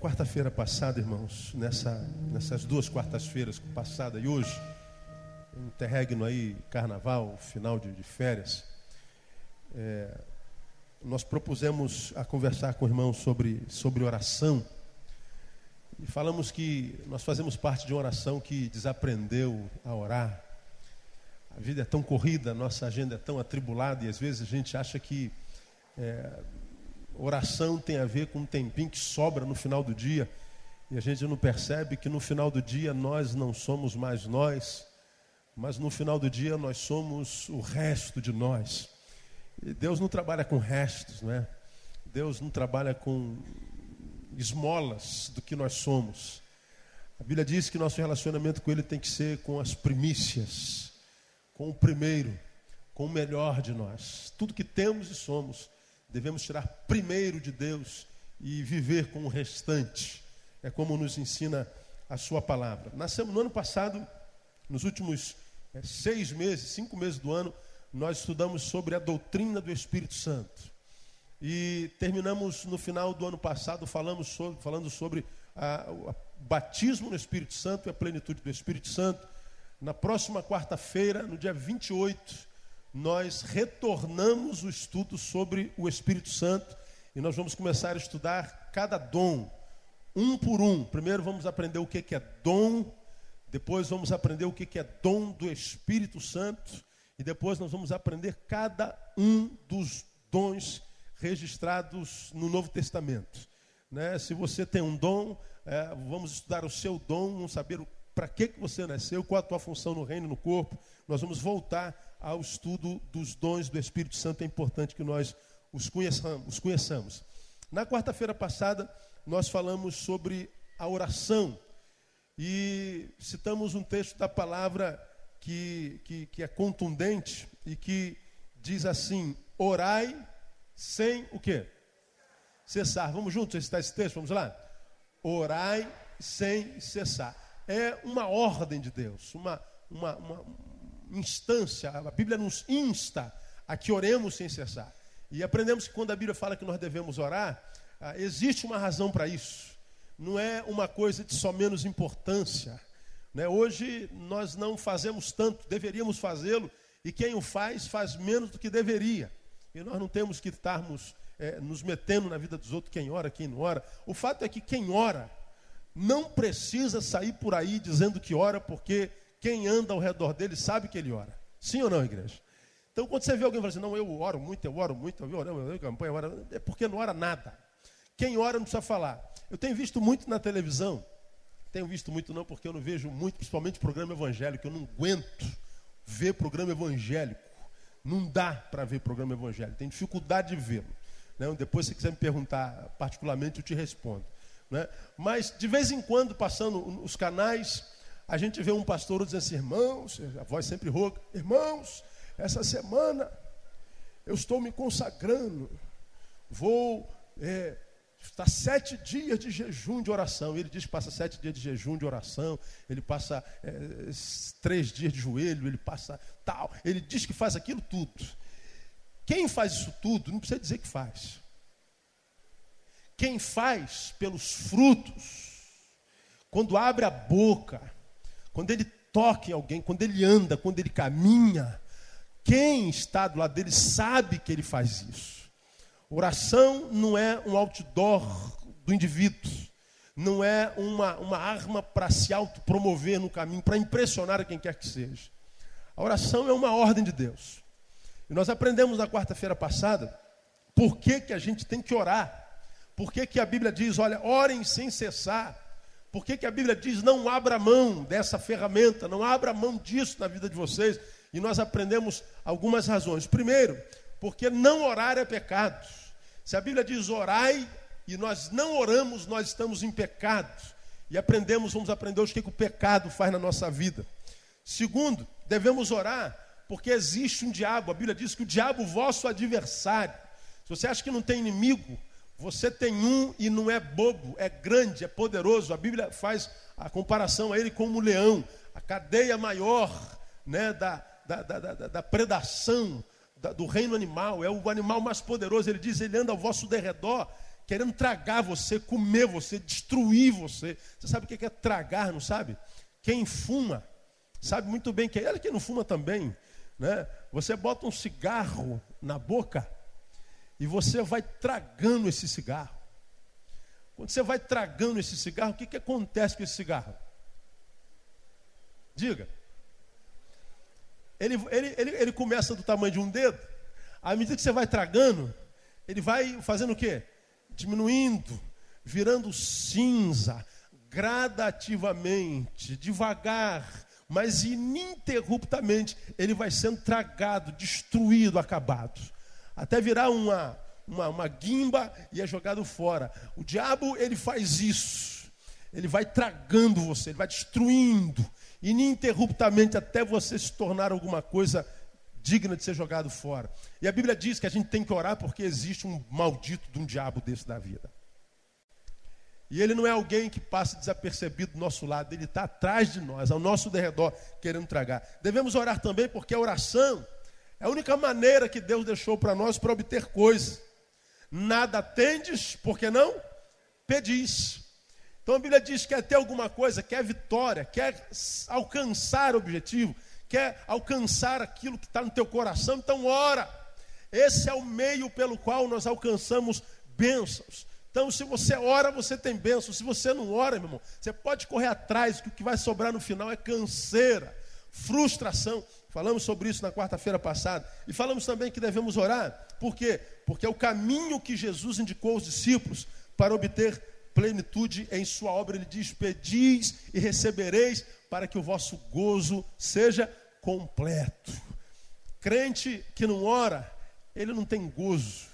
Quarta-feira passada, irmãos, nessa, nessas duas quartas-feiras, passada e hoje, interregno aí, carnaval, final de, de férias, é, nós propusemos a conversar com o irmão sobre, sobre oração. E falamos que nós fazemos parte de uma oração que desaprendeu a orar. A vida é tão corrida, a nossa agenda é tão atribulada e às vezes a gente acha que é, Oração tem a ver com um tempinho que sobra no final do dia. E a gente não percebe que no final do dia nós não somos mais nós, mas no final do dia nós somos o resto de nós. E Deus não trabalha com restos, não é? Deus não trabalha com esmolas do que nós somos. A Bíblia diz que nosso relacionamento com Ele tem que ser com as primícias, com o primeiro, com o melhor de nós. Tudo que temos e somos devemos tirar primeiro de Deus e viver com o restante. É como nos ensina a sua palavra. Nascemos no ano passado, nos últimos é, seis meses, cinco meses do ano, nós estudamos sobre a doutrina do Espírito Santo. E terminamos no final do ano passado falamos sobre, falando sobre o batismo no Espírito Santo e a plenitude do Espírito Santo. Na próxima quarta-feira, no dia 28, nós retornamos o estudo sobre o Espírito Santo e nós vamos começar a estudar cada dom, um por um. Primeiro vamos aprender o que é dom, depois vamos aprender o que é dom do Espírito Santo e depois nós vamos aprender cada um dos dons registrados no Novo Testamento. Né? Se você tem um dom, é, vamos estudar o seu dom, vamos saber para que, que você nasceu, qual a tua função no reino, no corpo. Nós vamos voltar ao estudo dos dons do Espírito Santo, é importante que nós os conheçamos. Os conheçamos. Na quarta-feira passada, nós falamos sobre a oração e citamos um texto da palavra que, que, que é contundente e que diz assim: orai sem o quê? Cessar. Vamos juntos recitar esse texto? Vamos lá? Orai sem cessar. É uma ordem de Deus, uma, uma, uma instância, a Bíblia nos insta a que oremos sem cessar. E aprendemos que quando a Bíblia fala que nós devemos orar, ah, existe uma razão para isso. Não é uma coisa de só menos importância. Né? Hoje nós não fazemos tanto, deveríamos fazê-lo, e quem o faz, faz menos do que deveria. E nós não temos que estarmos é, nos metendo na vida dos outros, quem ora, quem não ora. O fato é que quem ora não precisa sair por aí dizendo que ora, porque quem anda ao redor dele sabe que ele ora. Sim ou não, igreja? Então, quando você vê alguém falando assim, não, eu oro muito, eu oro muito, eu oro, eu campanha, eu oro, é porque não ora nada. Quem ora não precisa falar. Eu tenho visto muito na televisão, tenho visto muito não, porque eu não vejo muito, principalmente programa evangélico, eu não aguento ver programa evangélico. Não dá para ver programa evangélico, tem dificuldade de vê-lo. Né? Depois, se quiser me perguntar particularmente, eu te respondo. Né? Mas, de vez em quando, passando os canais, a gente vê um pastor dizendo assim, irmãos, a voz sempre rouca, irmãos, essa semana eu estou me consagrando, vou é, estar sete dias de jejum de oração. Ele diz que passa sete dias de jejum de oração, ele passa é, três dias de joelho, ele passa tal. Ele diz que faz aquilo tudo. Quem faz isso tudo não precisa dizer que faz. Quem faz pelos frutos, quando abre a boca, quando ele toca em alguém, quando ele anda, quando ele caminha, quem está do lado dele sabe que ele faz isso. Oração não é um outdoor do indivíduo, não é uma, uma arma para se autopromover no caminho, para impressionar quem quer que seja. A oração é uma ordem de Deus. E nós aprendemos na quarta-feira passada por que, que a gente tem que orar. Por que, que a Bíblia diz, olha, orem sem cessar. Por que, que a Bíblia diz não abra mão dessa ferramenta, não abra mão disso na vida de vocês? E nós aprendemos algumas razões. Primeiro, porque não orar é pecado. Se a Bíblia diz orai e nós não oramos, nós estamos em pecado. E aprendemos, vamos aprender hoje o que, que o pecado faz na nossa vida. Segundo, devemos orar porque existe um diabo. A Bíblia diz que o diabo, vosso adversário. Se você acha que não tem inimigo, você tem um e não é bobo, é grande, é poderoso. A Bíblia faz a comparação a ele como um leão, a cadeia maior né, da, da, da, da, da predação do reino animal, é o animal mais poderoso. Ele diz: ele anda ao vosso derredor, querendo tragar você, comer você, destruir você. Você sabe o que é tragar, não sabe? Quem fuma sabe muito bem que é. Ele que não fuma também, né? Você bota um cigarro na boca e você vai tragando esse cigarro. Quando você vai tragando esse cigarro, o que, que acontece com esse cigarro? Diga. Ele, ele, ele, ele começa do tamanho de um dedo, à medida que você vai tragando, ele vai fazendo o quê? Diminuindo, virando cinza, gradativamente, devagar, mas ininterruptamente, ele vai sendo tragado, destruído, acabado, até virar uma, uma, uma guimba e é jogado fora. O diabo, ele faz isso, ele vai tragando você, ele vai destruindo, ininterruptamente até você se tornar alguma coisa digna de ser jogado fora. E a Bíblia diz que a gente tem que orar porque existe um maldito de um diabo desse da vida. E ele não é alguém que passa desapercebido do nosso lado, ele está atrás de nós, ao nosso derredor, querendo tragar. Devemos orar também porque a oração é a única maneira que Deus deixou para nós para obter coisas. Nada tendes, porque não pedis. Então a Bíblia diz que quer ter alguma coisa, quer vitória, quer alcançar o objetivo, quer alcançar aquilo que está no teu coração, então ora. Esse é o meio pelo qual nós alcançamos bênçãos. Então, se você ora, você tem bênção. Se você não ora, meu irmão, você pode correr atrás, que o que vai sobrar no final é canseira, frustração. Falamos sobre isso na quarta-feira passada. E falamos também que devemos orar. Por quê? Porque é o caminho que Jesus indicou aos discípulos para obter plenitude em sua obra. Ele diz: Pedis e recebereis, para que o vosso gozo seja completo. Crente que não ora, ele não tem gozo,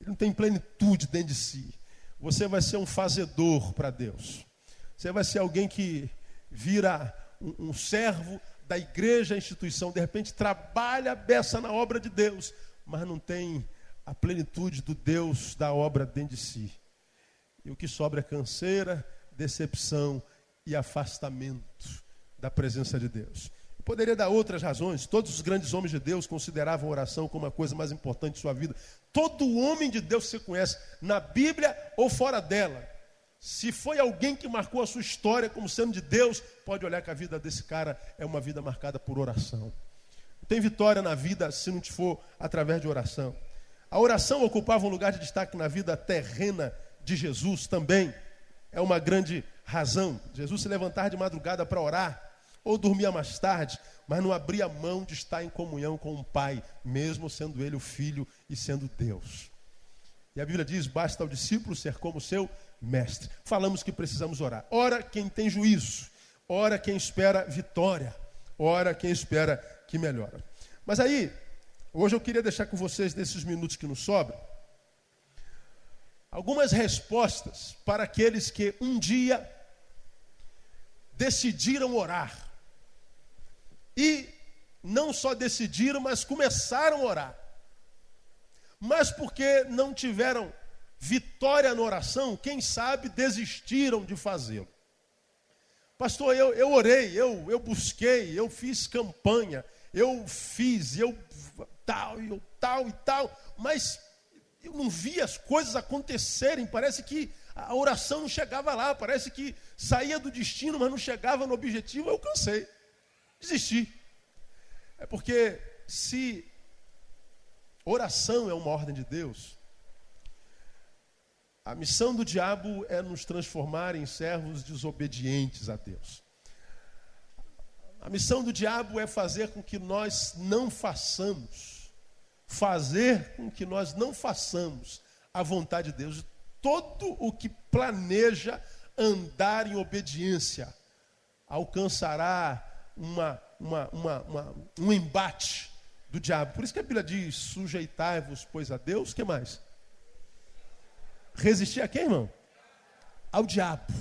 ele não tem plenitude dentro de si. Você vai ser um fazedor para Deus. Você vai ser alguém que vira um, um servo da igreja, a instituição, de repente trabalha a beça na obra de Deus, mas não tem a plenitude do Deus da obra dentro de si. E o que sobra é canseira, decepção e afastamento da presença de Deus. Eu poderia dar outras razões. Todos os grandes homens de Deus consideravam a oração como a coisa mais importante de sua vida. Todo homem de Deus que você conhece, na Bíblia ou fora dela, se foi alguém que marcou a sua história como sendo de Deus, pode olhar que a vida desse cara é uma vida marcada por oração. Não tem vitória na vida se não te for através de oração. A oração ocupava um lugar de destaque na vida terrena de Jesus também. É uma grande razão. Jesus se levantava de madrugada para orar, ou dormia mais tarde, mas não abria mão de estar em comunhão com o Pai, mesmo sendo ele o Filho e sendo Deus. E a Bíblia diz: basta ao discípulo ser como seu mestre. Falamos que precisamos orar. Ora quem tem juízo, ora quem espera vitória, ora quem espera que melhora. Mas aí, hoje eu queria deixar com vocês, nesses minutos que nos sobram, algumas respostas para aqueles que um dia decidiram orar. E não só decidiram, mas começaram a orar. Mas porque não tiveram vitória na oração, quem sabe desistiram de fazê-lo. Pastor, eu, eu orei, eu, eu busquei, eu fiz campanha, eu fiz, eu tal, eu tal e tal, mas eu não vi as coisas acontecerem, parece que a oração não chegava lá, parece que saía do destino, mas não chegava no objetivo, eu cansei, desisti. É porque se oração é uma ordem de Deus, a missão do diabo é nos transformar em servos desobedientes a Deus. A missão do diabo é fazer com que nós não façamos, fazer com que nós não façamos a vontade de Deus. Todo o que planeja andar em obediência alcançará uma, uma, uma, um embate do diabo. Por isso que a Bíblia diz: sujeitai-vos, pois, a Deus, que mais? Resistir a quem, irmão? Ao diabo.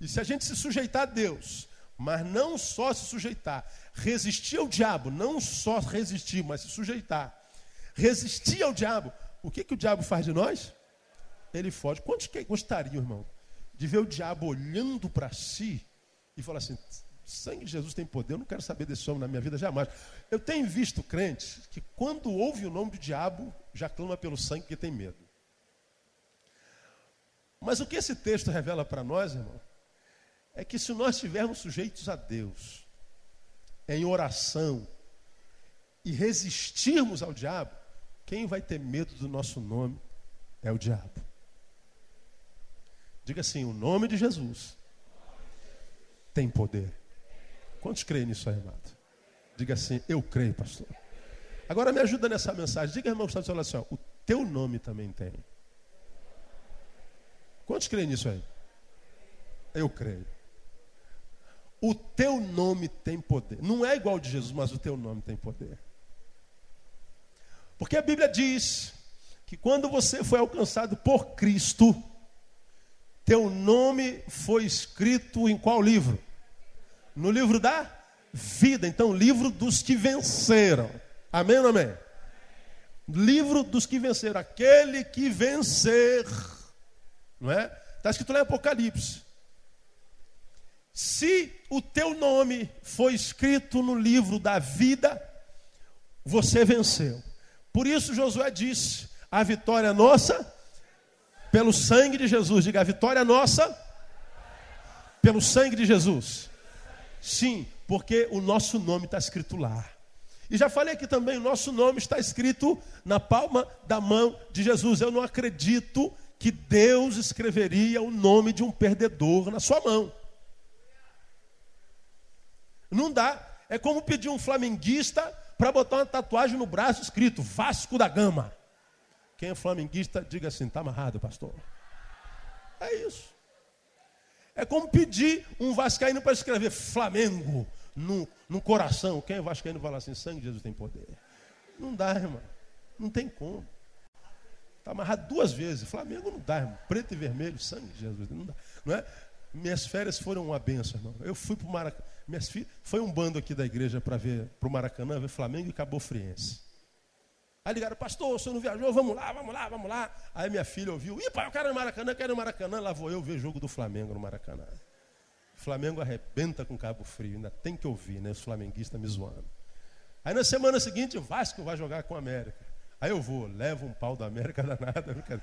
E se a gente se sujeitar a Deus, mas não só se sujeitar, resistir ao diabo, não só resistir, mas se sujeitar, resistir ao diabo, o que, que o diabo faz de nós? Ele foge. Quantos que gostariam, irmão, de ver o diabo olhando para si e falar assim: sangue de Jesus tem poder, eu não quero saber desse homem na minha vida jamais. Eu tenho visto crentes que, quando ouve o nome do diabo, já clama pelo sangue que tem medo. Mas o que esse texto revela para nós, irmão, é que se nós estivermos sujeitos a Deus, em oração, e resistirmos ao diabo, quem vai ter medo do nosso nome é o diabo. Diga assim: o nome de Jesus tem poder. Quantos creem nisso aí, amado? Diga assim: eu creio, pastor. Agora me ajuda nessa mensagem. Diga, irmão, que está do assim, ó, o teu nome também tem. Quantos creem nisso aí? Eu creio. O teu nome tem poder. Não é igual de Jesus, mas o teu nome tem poder. Porque a Bíblia diz que quando você foi alcançado por Cristo, teu nome foi escrito em qual livro? No livro da vida. Então, livro dos que venceram. Amém ou amém? Livro dos que venceram. Aquele que vencer. Não é? Está escrito lá em Apocalipse. Se o teu nome foi escrito no livro da vida, você venceu. Por isso Josué disse: a vitória é nossa pelo sangue de Jesus. Diga, a vitória é nossa pelo sangue de Jesus. Sim, porque o nosso nome está escrito lá. E já falei aqui também, o nosso nome está escrito na palma da mão de Jesus. Eu não acredito que Deus escreveria o nome de um perdedor na sua mão. Não dá. É como pedir um flamenguista para botar uma tatuagem no braço escrito Vasco da Gama. Quem é flamenguista, diga assim: está amarrado, pastor. É isso. É como pedir um vascaíno para escrever Flamengo no, no coração. Quem é vascaíno fala assim: sangue de Jesus tem poder. Não dá, irmão. Não tem como. Está amarrado duas vezes. Flamengo não dá, irmão. Preto e vermelho, sangue de Jesus. Não dá. Não é? Minhas férias foram uma benção, irmão. Eu fui para o Maracanã. Minhas filhas, foi um bando aqui da igreja para ver para o Maracanã, ver Flamengo e Cabo Friense. Aí ligaram, pastor, o senhor não viajou? Vamos lá, vamos lá, vamos lá. Aí minha filha ouviu, ih, pai, eu quero ir no Maracanã, eu quero ir no Maracanã. Lá vou eu ver jogo do Flamengo no Maracanã. Flamengo arrebenta com Cabo Frio, ainda tem que ouvir, né? Os flamenguistas me zoando. Aí na semana seguinte, o Vasco vai jogar com o América. Aí eu vou, levo um pau da América danada.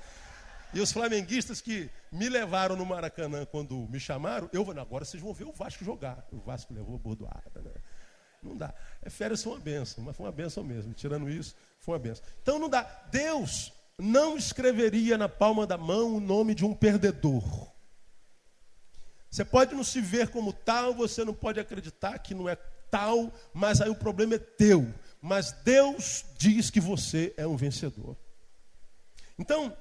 E os flamenguistas que me levaram no Maracanã quando me chamaram, eu vou, agora vocês vão ver o Vasco jogar. O Vasco levou a bordoada, né? Não dá. É, férias foi uma benção, mas foi uma benção mesmo. Tirando isso, foi uma benção. Então não dá. Deus não escreveria na palma da mão o nome de um perdedor. Você pode não se ver como tal, você não pode acreditar que não é tal, mas aí o problema é teu. Mas Deus diz que você é um vencedor. Então,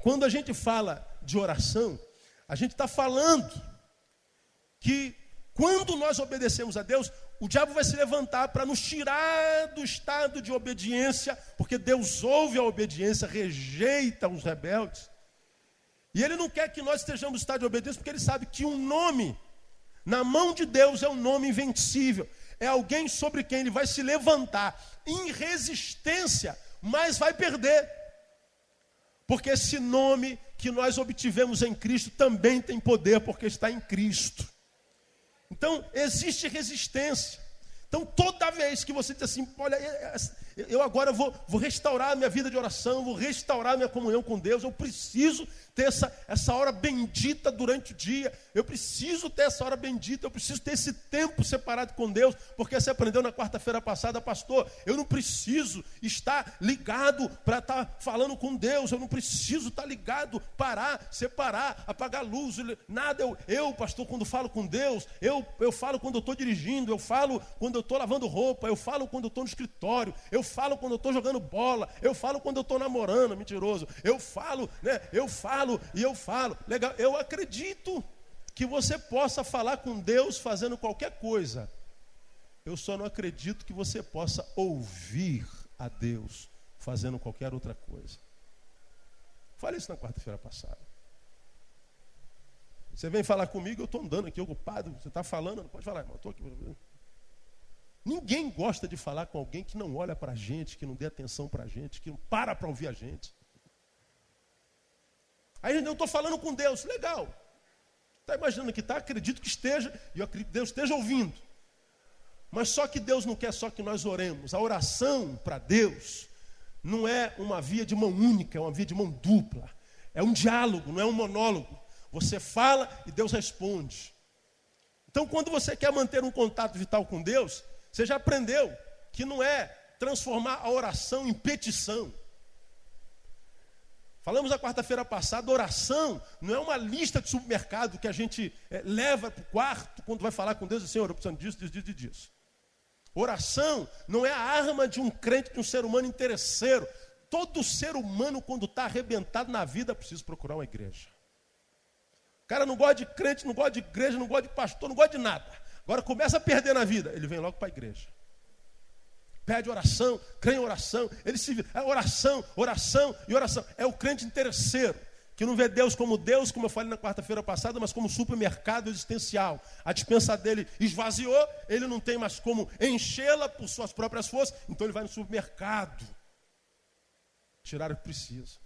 quando a gente fala de oração, a gente está falando que quando nós obedecemos a Deus, o diabo vai se levantar para nos tirar do estado de obediência, porque Deus ouve a obediência, rejeita os rebeldes. E ele não quer que nós estejamos no estado de obediência, porque ele sabe que um nome na mão de Deus é um nome invencível. É alguém sobre quem ele vai se levantar em resistência, mas vai perder. Porque esse nome que nós obtivemos em Cristo também tem poder, porque está em Cristo. Então, existe resistência. Então, toda vez que você diz assim, olha, eu agora vou, vou restaurar a minha vida de oração, vou restaurar a minha comunhão com Deus, eu preciso ter essa, essa hora bendita durante o dia, eu preciso ter essa hora bendita, eu preciso ter esse tempo separado com Deus, porque você aprendeu na quarta-feira passada, pastor, eu não preciso estar ligado para estar tá falando com Deus, eu não preciso estar tá ligado, parar, separar, apagar a luz, nada, eu, eu, pastor, quando falo com Deus, eu, eu falo quando eu estou dirigindo, eu falo quando eu estou lavando roupa, eu falo quando eu estou no escritório, eu falo quando eu estou jogando bola, eu falo quando eu estou namorando, mentiroso, eu falo, né, eu falo e eu falo. Legal, eu acredito que você possa falar com Deus fazendo qualquer coisa. Eu só não acredito que você possa ouvir a Deus fazendo qualquer outra coisa. Falei isso na quarta-feira passada. Você vem falar comigo, eu estou andando aqui ocupado. Você está falando, não pode falar, irmão. Estou aqui. Ninguém gosta de falar com alguém que não olha para a gente, que não dê atenção para a gente, que não para para ouvir a gente. Aí eu estou falando com Deus, legal. Está imaginando que está? Acredito que esteja, e eu acredito que Deus esteja ouvindo. Mas só que Deus não quer só que nós oremos. A oração para Deus não é uma via de mão única, é uma via de mão dupla. É um diálogo, não é um monólogo. Você fala e Deus responde. Então, quando você quer manter um contato vital com Deus, você já aprendeu que não é transformar a oração em petição. Falamos na quarta-feira passada, oração não é uma lista de supermercado que a gente é, leva para o quarto quando vai falar com Deus e Senhor, eu preciso disso, disso, disso, disso. Oração não é a arma de um crente, de um ser humano interesseiro. Todo ser humano, quando está arrebentado na vida, precisa procurar uma igreja. O cara não gosta de crente, não gosta de igreja, não gosta de pastor, não gosta de nada. Agora começa a perder na vida, ele vem logo para a igreja. Pede oração, crê em oração, ele se. É oração, oração e oração. É o crente interesseiro que não vê Deus como Deus, como eu falei na quarta-feira passada, mas como supermercado existencial. A dispensa dele esvaziou, ele não tem mais como enchê-la por suas próprias forças, então ele vai no supermercado tirar o que precisa.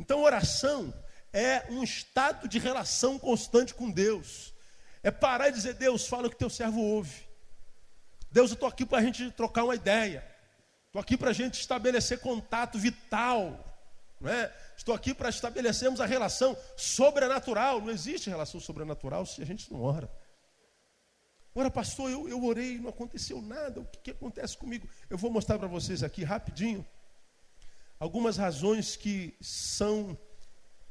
Então, oração é um estado de relação constante com Deus. É parar e dizer: Deus, fala o que teu servo ouve. Deus, eu estou aqui para a gente trocar uma ideia. Estou aqui para a gente estabelecer contato vital. Não é? Estou aqui para estabelecermos a relação sobrenatural. Não existe relação sobrenatural se a gente não ora. Ora, pastor, eu, eu orei, não aconteceu nada. O que, que acontece comigo? Eu vou mostrar para vocês aqui rapidinho algumas razões que são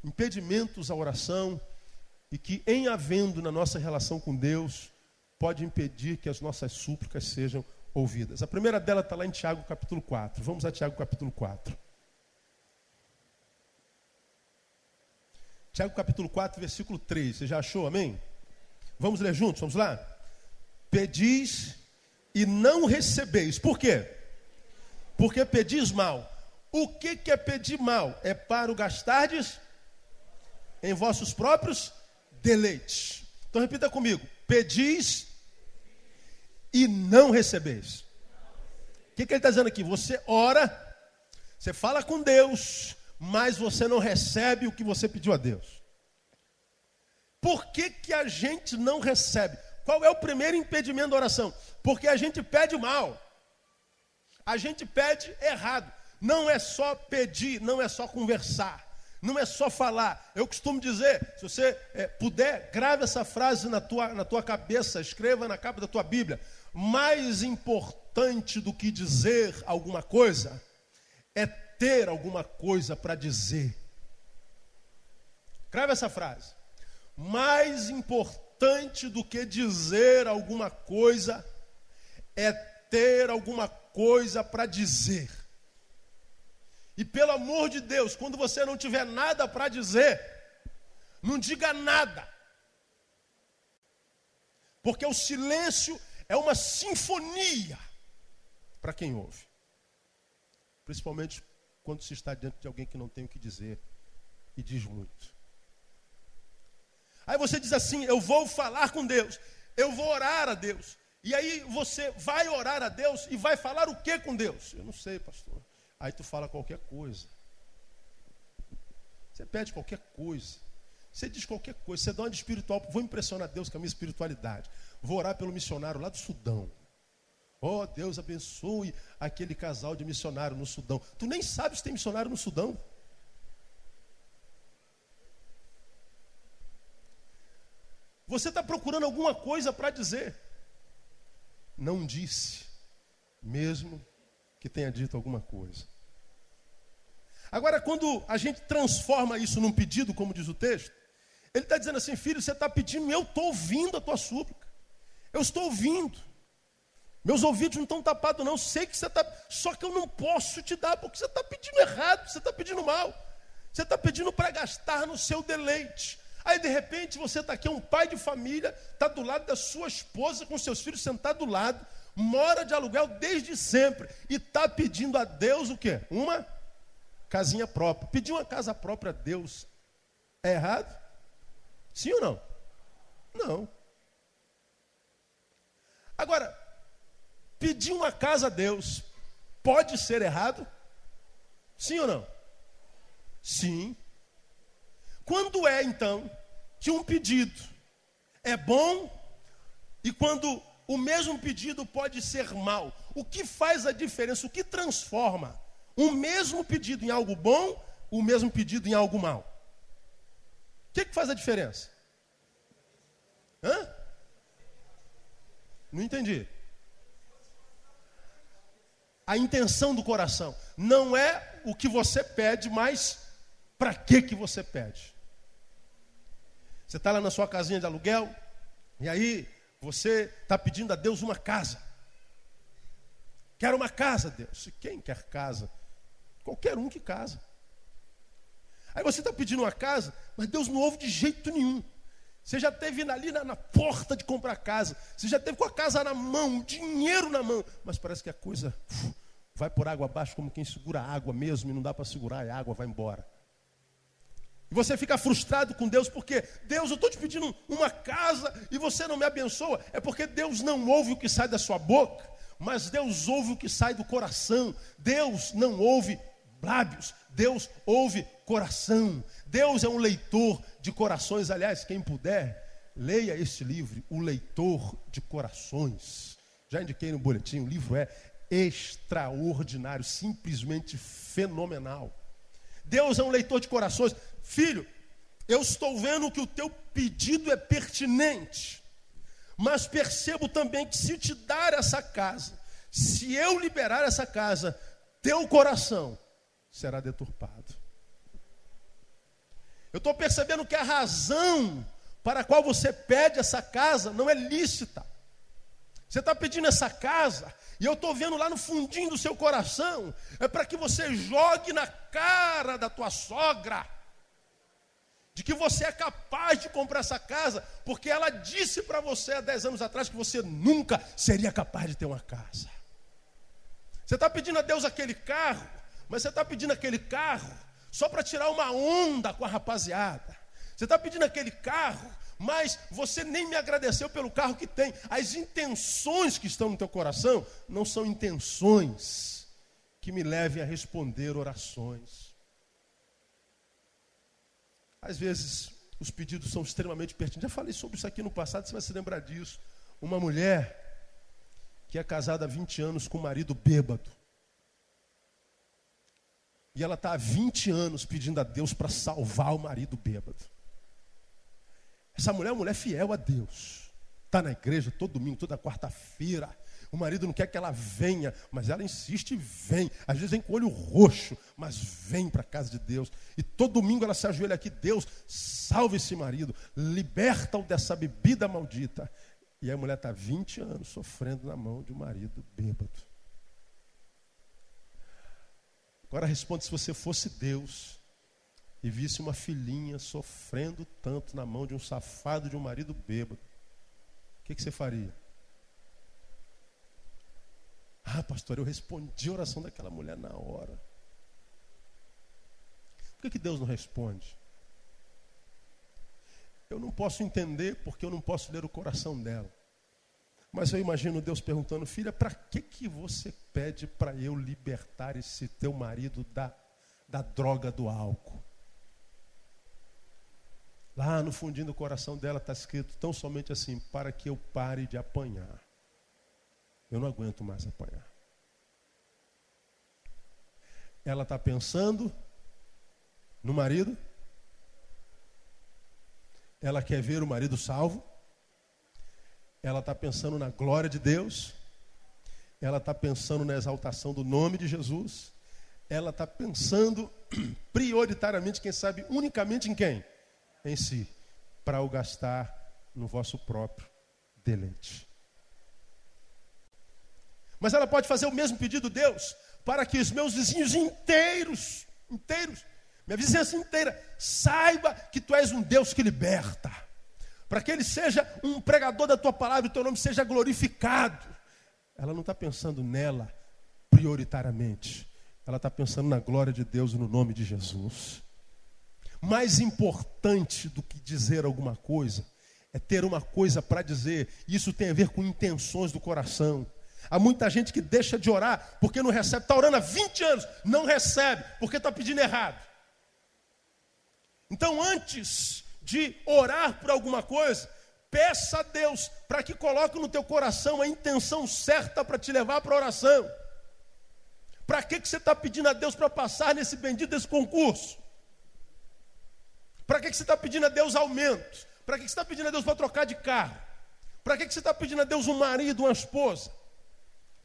impedimentos à oração e que, em havendo na nossa relação com Deus, pode impedir que as nossas súplicas sejam ouvidas. A primeira dela está lá em Tiago capítulo 4. Vamos a Tiago capítulo 4. Tiago capítulo 4, versículo 3. Você já achou, amém? Vamos ler juntos, vamos lá? Pedis e não recebeis. Por quê? Porque pedis mal. O que, que é pedir mal? É para o gastardes em vossos próprios deleites. Então repita comigo: pedis e não recebeis. O que, que ele está dizendo aqui? Você ora, você fala com Deus, mas você não recebe o que você pediu a Deus. Por que, que a gente não recebe? Qual é o primeiro impedimento da oração? Porque a gente pede mal. A gente pede errado. Não é só pedir, não é só conversar, não é só falar. Eu costumo dizer, se você é, puder, grave essa frase na tua, na tua cabeça, escreva na capa da tua Bíblia. Mais importante do que dizer alguma coisa é ter alguma coisa para dizer. Grave essa frase. Mais importante do que dizer alguma coisa é ter alguma coisa para dizer. E pelo amor de Deus, quando você não tiver nada para dizer, não diga nada. Porque o silêncio é uma sinfonia para quem ouve. Principalmente quando se está diante de alguém que não tem o que dizer e diz muito. Aí você diz assim: Eu vou falar com Deus, eu vou orar a Deus. E aí você vai orar a Deus e vai falar o que com Deus? Eu não sei, pastor. Aí tu fala qualquer coisa. Você pede qualquer coisa. Você diz qualquer coisa. Você dá uma de espiritual. Vou impressionar Deus com a minha espiritualidade. Vou orar pelo missionário lá do Sudão. Oh, Deus abençoe aquele casal de missionário no Sudão. Tu nem sabe se tem missionário no Sudão. Você está procurando alguma coisa para dizer. Não disse, mesmo que tenha dito alguma coisa. Agora, quando a gente transforma isso num pedido, como diz o texto, ele está dizendo assim: filho, você está pedindo, eu estou ouvindo a tua súplica. Eu estou ouvindo. Meus ouvidos não estão tapados, não. Sei que você está. Só que eu não posso te dar, porque você está pedindo errado, você está pedindo mal. Você está pedindo para gastar no seu deleite. Aí, de repente, você está aqui, é um pai de família, está do lado da sua esposa, com seus filhos sentados do lado mora de aluguel desde sempre e está pedindo a Deus o quê? Uma casinha própria. Pedir uma casa própria a Deus é errado? Sim ou não? Não. Agora, pedir uma casa a Deus pode ser errado? Sim ou não? Sim. Quando é então que um pedido é bom e quando o mesmo pedido pode ser mal. O que faz a diferença? O que transforma um mesmo pedido em algo bom o mesmo pedido em algo mal? O que, que faz a diferença? Hã? Não entendi. A intenção do coração não é o que você pede, mas para que que você pede? Você está lá na sua casinha de aluguel e aí você está pedindo a Deus uma casa. Quero uma casa, Deus. Quem quer casa? Qualquer um que casa. Aí você está pedindo uma casa, mas Deus não ouve de jeito nenhum. Você já teve ali na, na, porta de comprar casa. Você já teve com a casa na mão, dinheiro na mão. Mas parece que a coisa uf, vai por água abaixo, como quem segura água mesmo, e não dá para segurar, e a água vai embora. E você fica frustrado com Deus, porque Deus, eu estou te pedindo uma casa e você não me abençoa. É porque Deus não ouve o que sai da sua boca, mas Deus ouve o que sai do coração. Deus não ouve lábios, Deus ouve coração. Deus é um leitor de corações. Aliás, quem puder, leia este livro, O Leitor de Corações. Já indiquei no boletim, o livro é extraordinário, simplesmente fenomenal. Deus é um leitor de corações. Filho, eu estou vendo que o teu pedido é pertinente, mas percebo também que se te dar essa casa, se eu liberar essa casa, teu coração será deturpado. Eu estou percebendo que a razão para a qual você pede essa casa não é lícita. Você está pedindo essa casa, e eu estou vendo lá no fundinho do seu coração, é para que você jogue na cara da tua sogra, de que você é capaz de comprar essa casa, porque ela disse para você há 10 anos atrás que você nunca seria capaz de ter uma casa. Você está pedindo a Deus aquele carro, mas você está pedindo aquele carro só para tirar uma onda com a rapaziada. Você está pedindo aquele carro, mas você nem me agradeceu pelo carro que tem. As intenções que estão no teu coração não são intenções que me levem a responder orações. Às vezes, os pedidos são extremamente pertinentes. Já falei sobre isso aqui no passado, você vai se lembrar disso. Uma mulher que é casada há 20 anos com um marido bêbado. E ela está há 20 anos pedindo a Deus para salvar o marido bêbado. Essa mulher é uma mulher fiel a Deus. Está na igreja todo domingo, toda quarta-feira. O marido não quer que ela venha, mas ela insiste e vem. Às vezes vem com o olho roxo, mas vem para a casa de Deus. E todo domingo ela se ajoelha aqui: Deus, salve esse marido, liberta-o dessa bebida maldita. E a mulher está 20 anos sofrendo na mão de um marido bêbado. Agora responde se você fosse Deus e visse uma filhinha sofrendo tanto na mão de um safado de um marido bêbado. O que, que você faria? Ah, pastor, eu respondi a oração daquela mulher na hora. Por que, que Deus não responde? Eu não posso entender porque eu não posso ler o coração dela. Mas eu imagino Deus perguntando, filha, para que, que você pede para eu libertar esse teu marido da, da droga do álcool? Lá no fundinho do coração dela está escrito tão somente assim: para que eu pare de apanhar. Eu não aguento mais apanhar. Ela está pensando no marido. Ela quer ver o marido salvo ela está pensando na glória de Deus, ela está pensando na exaltação do nome de Jesus, ela está pensando prioritariamente, quem sabe, unicamente em quem? Em si, para o gastar no vosso próprio deleite. Mas ela pode fazer o mesmo pedido, Deus, para que os meus vizinhos inteiros, inteiros, minha vizinhança inteira, saiba que tu és um Deus que liberta para que ele seja um pregador da tua palavra e teu nome seja glorificado. Ela não está pensando nela prioritariamente, ela está pensando na glória de Deus e no nome de Jesus. Mais importante do que dizer alguma coisa é ter uma coisa para dizer, isso tem a ver com intenções do coração. Há muita gente que deixa de orar porque não recebe, está orando há 20 anos, não recebe, porque está pedindo errado. Então, antes de orar por alguma coisa, peça a Deus para que coloque no teu coração a intenção certa para te levar para a oração. Para que, que você está pedindo a Deus para passar nesse bendito desse concurso? Para que, que você está pedindo a Deus aumento? Para que, que você está pedindo a Deus para trocar de carro? Para que, que você está pedindo a Deus um marido, uma esposa?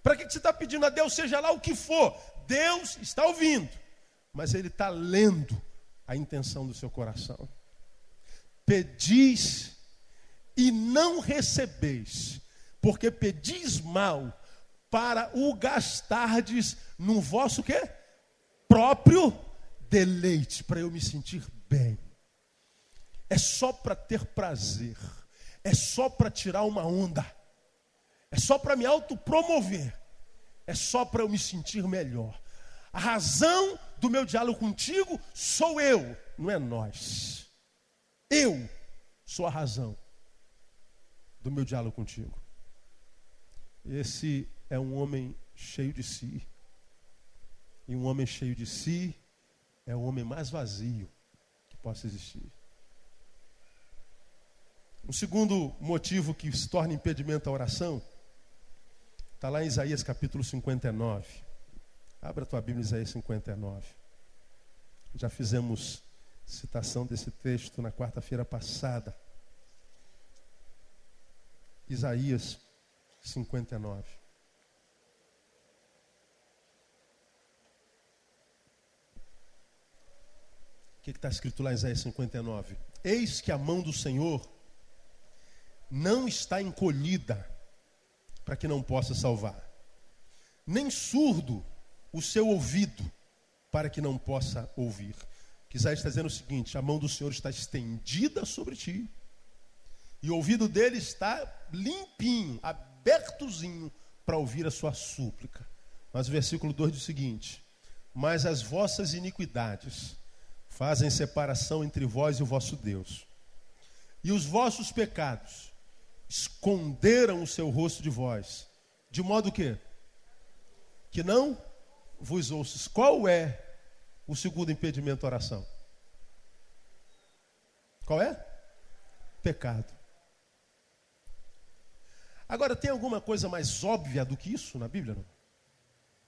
Para que, que você está pedindo a Deus, seja lá o que for? Deus está ouvindo, mas Ele está lendo a intenção do seu coração. Pedis e não recebeis, porque pedis mal para o gastardes no vosso quê? Próprio deleite, para eu me sentir bem. É só para ter prazer, é só para tirar uma onda, é só para me autopromover, é só para eu me sentir melhor. A razão do meu diálogo contigo sou eu, não é nós. Eu sou a razão do meu diálogo contigo. Esse é um homem cheio de si. E um homem cheio de si é o homem mais vazio que possa existir. Um segundo motivo que se torna impedimento à oração está lá em Isaías capítulo 59. Abra a tua Bíblia, Isaías 59. Já fizemos citação desse texto na quarta-feira passada. Isaías 59. O que está escrito lá em Isaías 59? Eis que a mão do Senhor não está encolhida para que não possa salvar, nem surdo o seu ouvido para que não possa ouvir. Que Isaías está dizendo o seguinte: a mão do Senhor está estendida sobre ti, e o ouvido dele está limpinho, abertozinho para ouvir a sua súplica. Mas o versículo 2 diz o seguinte: Mas as vossas iniquidades fazem separação entre vós e o vosso Deus. E os vossos pecados esconderam o seu rosto de vós, de modo que que não vos ouças. Qual é o segundo impedimento à oração? Qual é? Pecado. Agora, tem alguma coisa mais óbvia do que isso na Bíblia?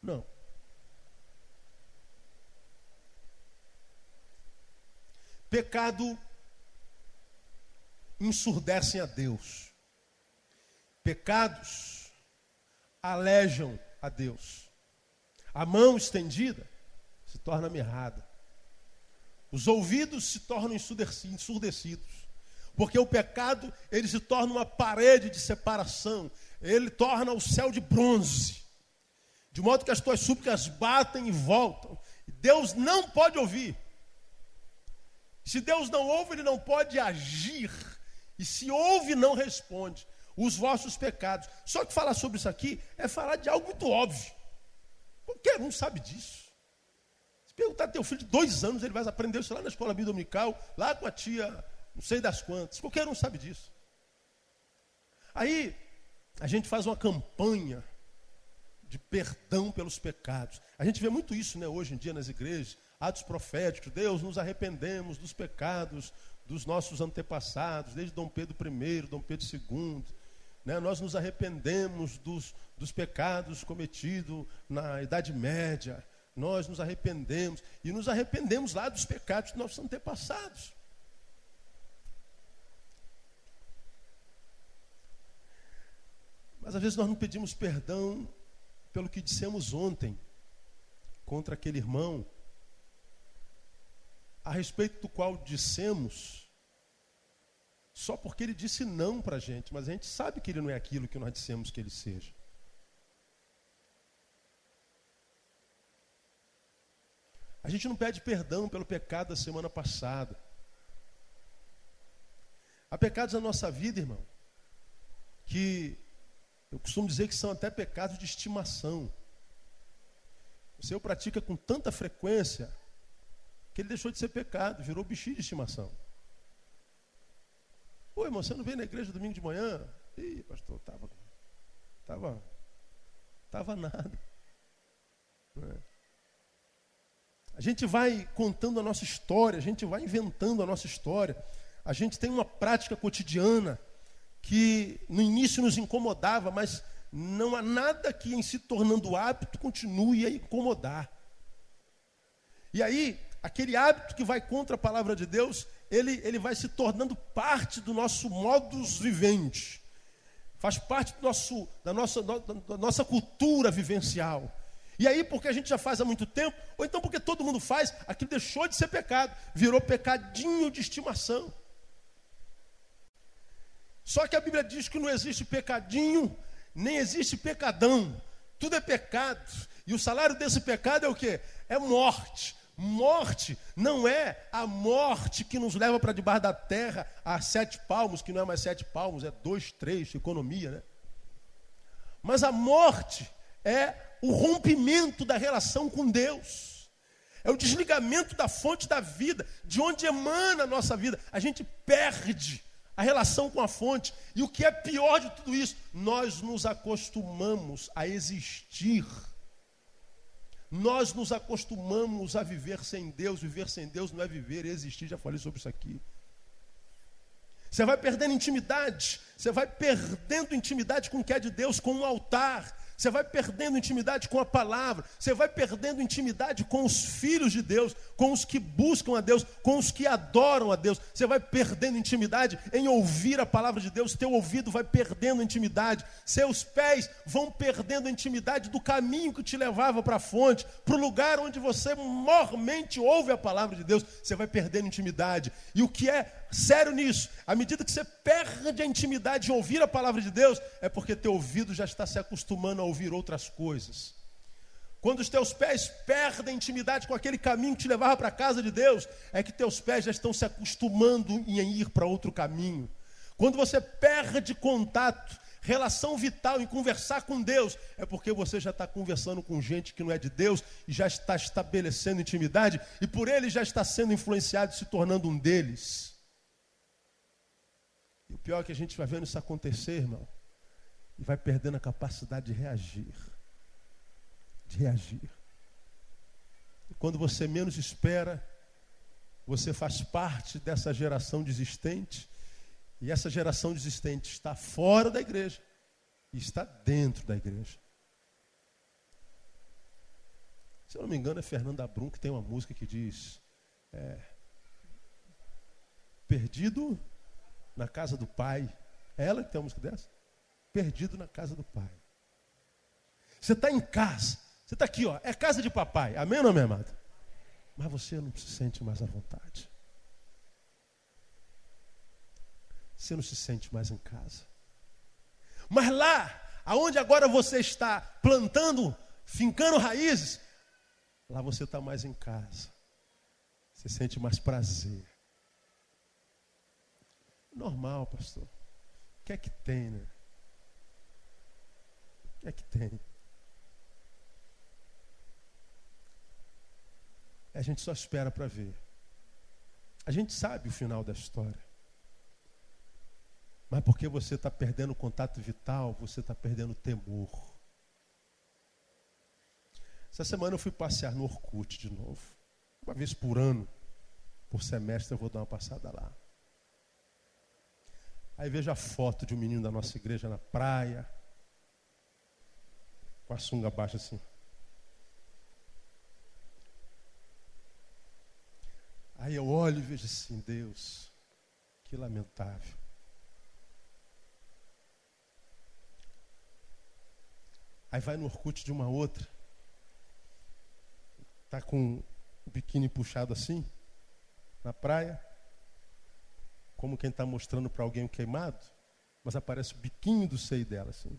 Não. Não. Pecado ensurdecem a Deus. Pecados alejam a Deus. A mão estendida se torna mirrada. Os ouvidos se tornam ensurdecidos. Porque o pecado, ele se torna uma parede de separação. Ele torna o céu de bronze. De modo que as tuas súplicas batem e voltam. Deus não pode ouvir. Se Deus não ouve, ele não pode agir. E se ouve, não responde. Os vossos pecados. Só que falar sobre isso aqui é falar de algo muito óbvio. Qualquer um sabe disso. Se perguntar teu filho de dois anos, ele vai aprender isso lá na escola dominical, lá com a tia, não sei das quantas. Qualquer um sabe disso. Aí, a gente faz uma campanha de perdão pelos pecados. A gente vê muito isso né, hoje em dia nas igrejas atos proféticos, Deus, nos arrependemos dos pecados dos nossos antepassados, desde Dom Pedro I, Dom Pedro II. Né? Nós nos arrependemos dos, dos pecados cometidos na Idade Média. Nós nos arrependemos. E nos arrependemos lá dos pecados dos nossos antepassados. Mas às vezes nós não pedimos perdão pelo que dissemos ontem contra aquele irmão a respeito do qual dissemos, só porque ele disse não para a gente, mas a gente sabe que ele não é aquilo que nós dissemos que ele seja. A gente não pede perdão pelo pecado da semana passada. Há pecados na nossa vida, irmão, que eu costumo dizer que são até pecados de estimação. O Senhor pratica com tanta frequência que ele deixou de ser pecado, virou bichinho de estimação. Pô, irmão, você não veio na igreja domingo de manhã? Ih, pastor, tava, tava, tava nada. É? A gente vai contando a nossa história, a gente vai inventando a nossa história. A gente tem uma prática cotidiana que no início nos incomodava, mas não há nada que em se tornando hábito continue a incomodar. E aí, aquele hábito que vai contra a palavra de Deus, ele, ele vai se tornando parte do nosso modus vivente. Faz parte do nosso, da, nossa, da nossa cultura vivencial. E aí, porque a gente já faz há muito tempo, ou então porque todo mundo faz, aquilo deixou de ser pecado, virou pecadinho de estimação. Só que a Bíblia diz que não existe pecadinho, nem existe pecadão. Tudo é pecado. E o salário desse pecado é o que? É morte. Morte não é a morte que nos leva para debaixo da terra a sete palmos, que não é mais sete palmos, é dois, três, economia, né? Mas a morte é o rompimento da relação com Deus. É o desligamento da fonte da vida, de onde emana a nossa vida. A gente perde a relação com a fonte. E o que é pior de tudo isso, nós nos acostumamos a existir. Nós nos acostumamos a viver sem Deus. Viver sem Deus não é viver, é existir. Já falei sobre isso aqui. Você vai perdendo intimidade. Você vai perdendo intimidade com o que é de Deus, com o altar. Você vai perdendo intimidade com a palavra, você vai perdendo intimidade com os filhos de Deus, com os que buscam a Deus, com os que adoram a Deus. Você vai perdendo intimidade em ouvir a palavra de Deus, teu ouvido vai perdendo intimidade, seus pés vão perdendo intimidade do caminho que te levava para a fonte, para o lugar onde você mormente ouve a palavra de Deus, você vai perdendo intimidade. E o que é sério nisso, à medida que você perde a intimidade de ouvir a palavra de Deus, é porque teu ouvido já está se acostumando a ouvir outras coisas. Quando os teus pés perdem intimidade com aquele caminho que te levava para a casa de Deus, é que teus pés já estão se acostumando em ir para outro caminho. Quando você perde contato, relação vital em conversar com Deus, é porque você já está conversando com gente que não é de Deus e já está estabelecendo intimidade e por ele já está sendo influenciado e se tornando um deles. O pior é que a gente vai vendo isso acontecer, irmão, e vai perdendo a capacidade de reagir. De reagir. E quando você menos espera, você faz parte dessa geração desistente, e essa geração desistente está fora da igreja e está dentro da igreja. Se eu não me engano, é Fernanda Brum que tem uma música que diz: é, Perdido na casa do pai. É ela que tem uma música dessa? Perdido na casa do pai. Você está em casa. Você está aqui, ó. É casa de papai. Amém ou não, minha amada? Mas você não se sente mais à vontade. Você não se sente mais em casa. Mas lá, aonde agora você está plantando, fincando raízes, lá você está mais em casa. Você sente mais prazer. Normal, pastor. O que é que tem, né? O que é que tem? A gente só espera para ver. A gente sabe o final da história. Mas porque você está perdendo o contato vital, você está perdendo o temor. Essa semana eu fui passear no Orkut de novo. Uma vez por ano, por semestre, eu vou dar uma passada lá. Aí vejo a foto de um menino da nossa igreja na praia, com a sunga baixa assim. Aí eu olho e vejo assim, Deus, que lamentável. Aí vai no Orkut de uma outra, tá com o biquíni puxado assim, na praia como quem está mostrando para alguém o queimado, mas aparece o biquinho do seio dela, assim.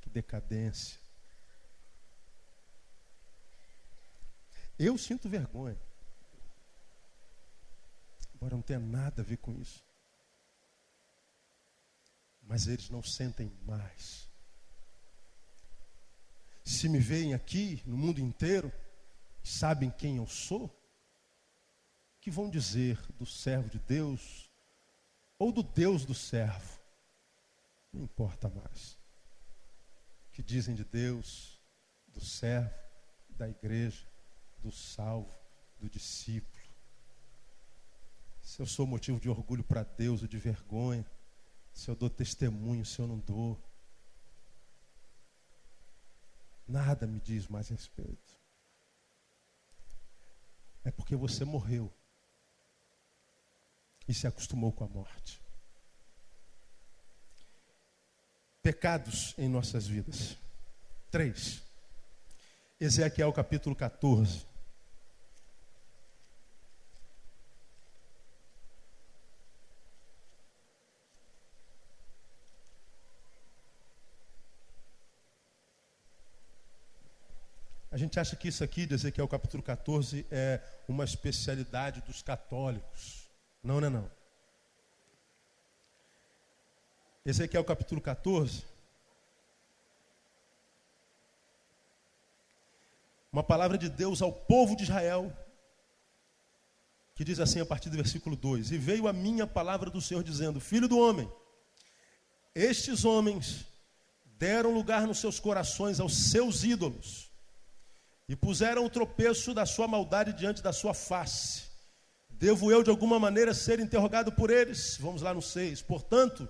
Que decadência. Eu sinto vergonha. Embora não tenha nada a ver com isso. Mas eles não sentem mais. Se me veem aqui, no mundo inteiro, sabem quem eu sou, que vão dizer do servo de Deus ou do Deus do servo? Não importa mais. O que dizem de Deus, do servo, da igreja, do salvo, do discípulo. Se eu sou motivo de orgulho para Deus ou de vergonha, Se eu dou testemunho, se eu não dou. Nada me diz mais respeito. É porque você morreu e se acostumou com a morte. Pecados em nossas vidas. Três. Ezequiel capítulo 14. A gente acha que isso aqui, de Ezequiel capítulo 14, é uma especialidade dos católicos. Não, não é não. Ezequiel capítulo 14. Uma palavra de Deus ao povo de Israel, que diz assim a partir do versículo 2: E veio a minha palavra do Senhor dizendo: Filho do homem, estes homens deram lugar nos seus corações aos seus ídolos e puseram o tropeço da sua maldade diante da sua face. Devo eu, de alguma maneira, ser interrogado por eles? Vamos lá no 6. Portanto,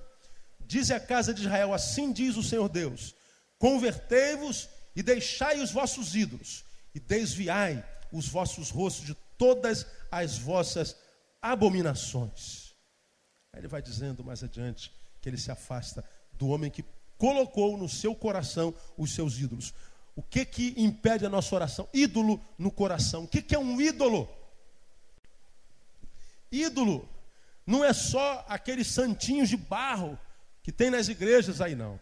diz a casa de Israel: Assim diz o Senhor Deus: Convertei-vos e deixai os vossos ídolos, e desviai os vossos rostos de todas as vossas abominações. Aí ele vai dizendo mais adiante que ele se afasta do homem que colocou no seu coração os seus ídolos. O que que impede a nossa oração? Ídolo no coração. O que, que é um ídolo? Ídolo não é só aqueles santinhos de barro que tem nas igrejas aí, não.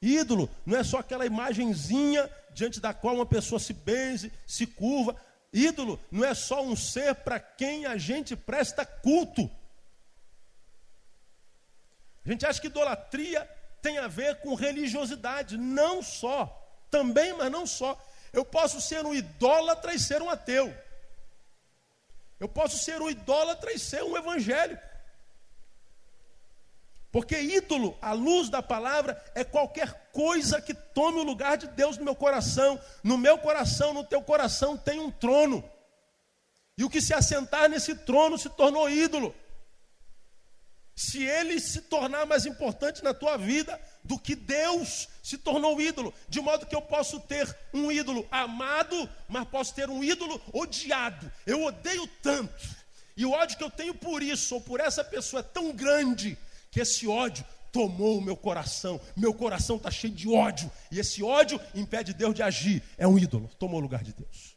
Ídolo não é só aquela imagenzinha diante da qual uma pessoa se benze, se curva. Ídolo não é só um ser para quem a gente presta culto. A gente acha que idolatria tem a ver com religiosidade, não só. Também, mas não só. Eu posso ser um idólatra e ser um ateu. Eu posso ser um idólatra e ser um evangélico. Porque ídolo, à luz da palavra, é qualquer coisa que tome o lugar de Deus no meu coração. No meu coração, no teu coração, tem um trono. E o que se assentar nesse trono se tornou ídolo. Se ele se tornar mais importante na tua vida, do que Deus se tornou ídolo, de modo que eu posso ter um ídolo amado, mas posso ter um ídolo odiado. Eu odeio tanto, e o ódio que eu tenho por isso ou por essa pessoa é tão grande, que esse ódio tomou o meu coração. Meu coração está cheio de ódio, e esse ódio impede Deus de agir. É um ídolo, tomou o lugar de Deus.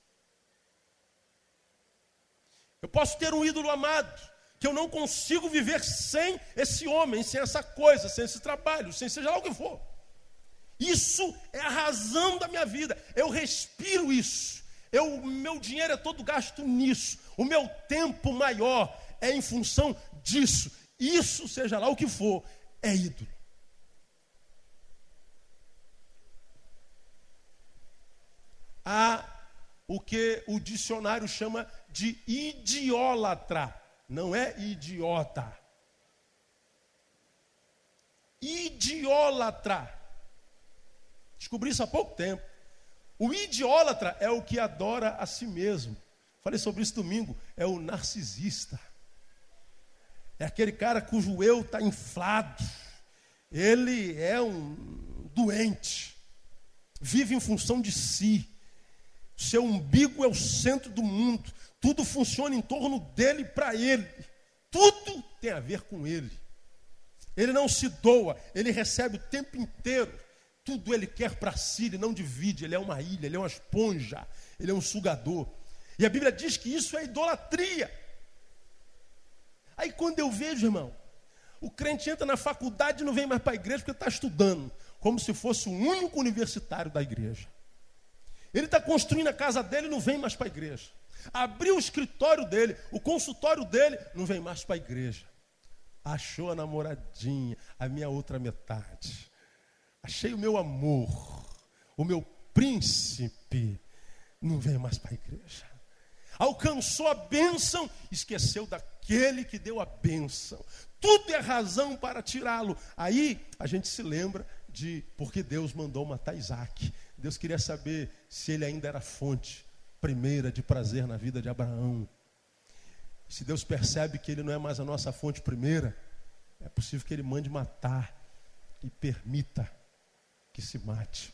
Eu posso ter um ídolo amado, que eu não consigo viver sem esse homem, sem essa coisa, sem esse trabalho, sem seja lá o que for. Isso é a razão da minha vida. Eu respiro isso. Eu, meu dinheiro é todo gasto nisso. O meu tempo maior é em função disso. Isso, seja lá o que for, é ídolo. Há o que o dicionário chama de idiólatra não é idiota. Idiólatra. Descobri isso há pouco tempo. O idiólatra é o que adora a si mesmo. Falei sobre isso domingo. É o narcisista. É aquele cara cujo eu está inflado. Ele é um doente. Vive em função de si. Seu umbigo é o centro do mundo. Tudo funciona em torno dele para ele. Tudo tem a ver com ele. Ele não se doa, ele recebe o tempo inteiro. Tudo ele quer para si, ele não divide, ele é uma ilha, ele é uma esponja, ele é um sugador. E a Bíblia diz que isso é idolatria. Aí quando eu vejo, irmão, o crente entra na faculdade e não vem mais para a igreja porque está estudando, como se fosse o único universitário da igreja. Ele está construindo a casa dele e não vem mais para a igreja. Abriu o escritório dele, o consultório dele, não vem mais para a igreja. Achou a namoradinha, a minha outra metade. Achei o meu amor, o meu príncipe, não vem mais para a igreja. Alcançou a bênção, esqueceu daquele que deu a bênção. Tudo é razão para tirá-lo. Aí a gente se lembra de porque Deus mandou matar Isaac. Deus queria saber se ele ainda era fonte primeira de prazer na vida de Abraão. Se Deus percebe que ele não é mais a nossa fonte primeira, é possível que ele mande matar e permita que se mate.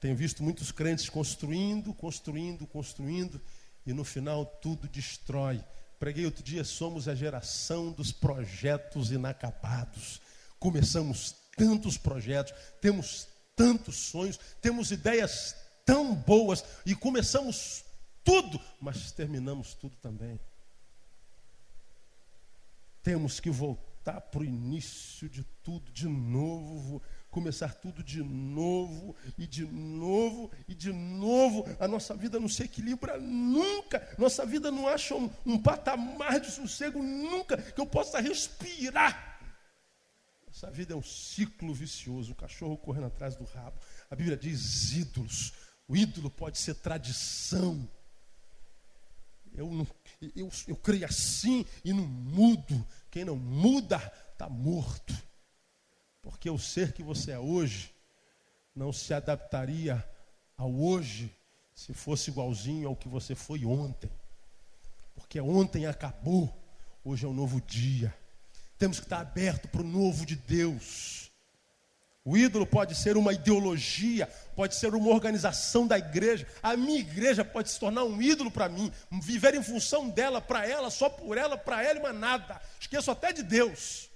Tenho visto muitos crentes construindo, construindo, construindo, e no final tudo destrói. Preguei outro dia, somos a geração dos projetos inacabados. Começamos tantos projetos, temos tantos sonhos, temos ideias tão boas e começamos tudo, mas terminamos tudo também. Temos que voltar para o início de tudo de novo, começar tudo de novo, e de novo, e de novo. A nossa vida não se equilibra nunca, nossa vida não acha um, um patamar de sossego nunca, que eu possa respirar. Essa vida é um ciclo vicioso, o cachorro correndo atrás do rabo. A Bíblia diz ídolos. O ídolo pode ser tradição. Eu, não, eu, eu creio assim e não mudo. Quem não muda está morto. Porque o ser que você é hoje não se adaptaria ao hoje se fosse igualzinho ao que você foi ontem. Porque ontem acabou, hoje é um novo dia. Temos que estar aberto para o novo de Deus. O ídolo pode ser uma ideologia, pode ser uma organização da igreja. A minha igreja pode se tornar um ídolo para mim, viver em função dela, para ela, só por ela, para ela e mais nada. Esqueço até de Deus.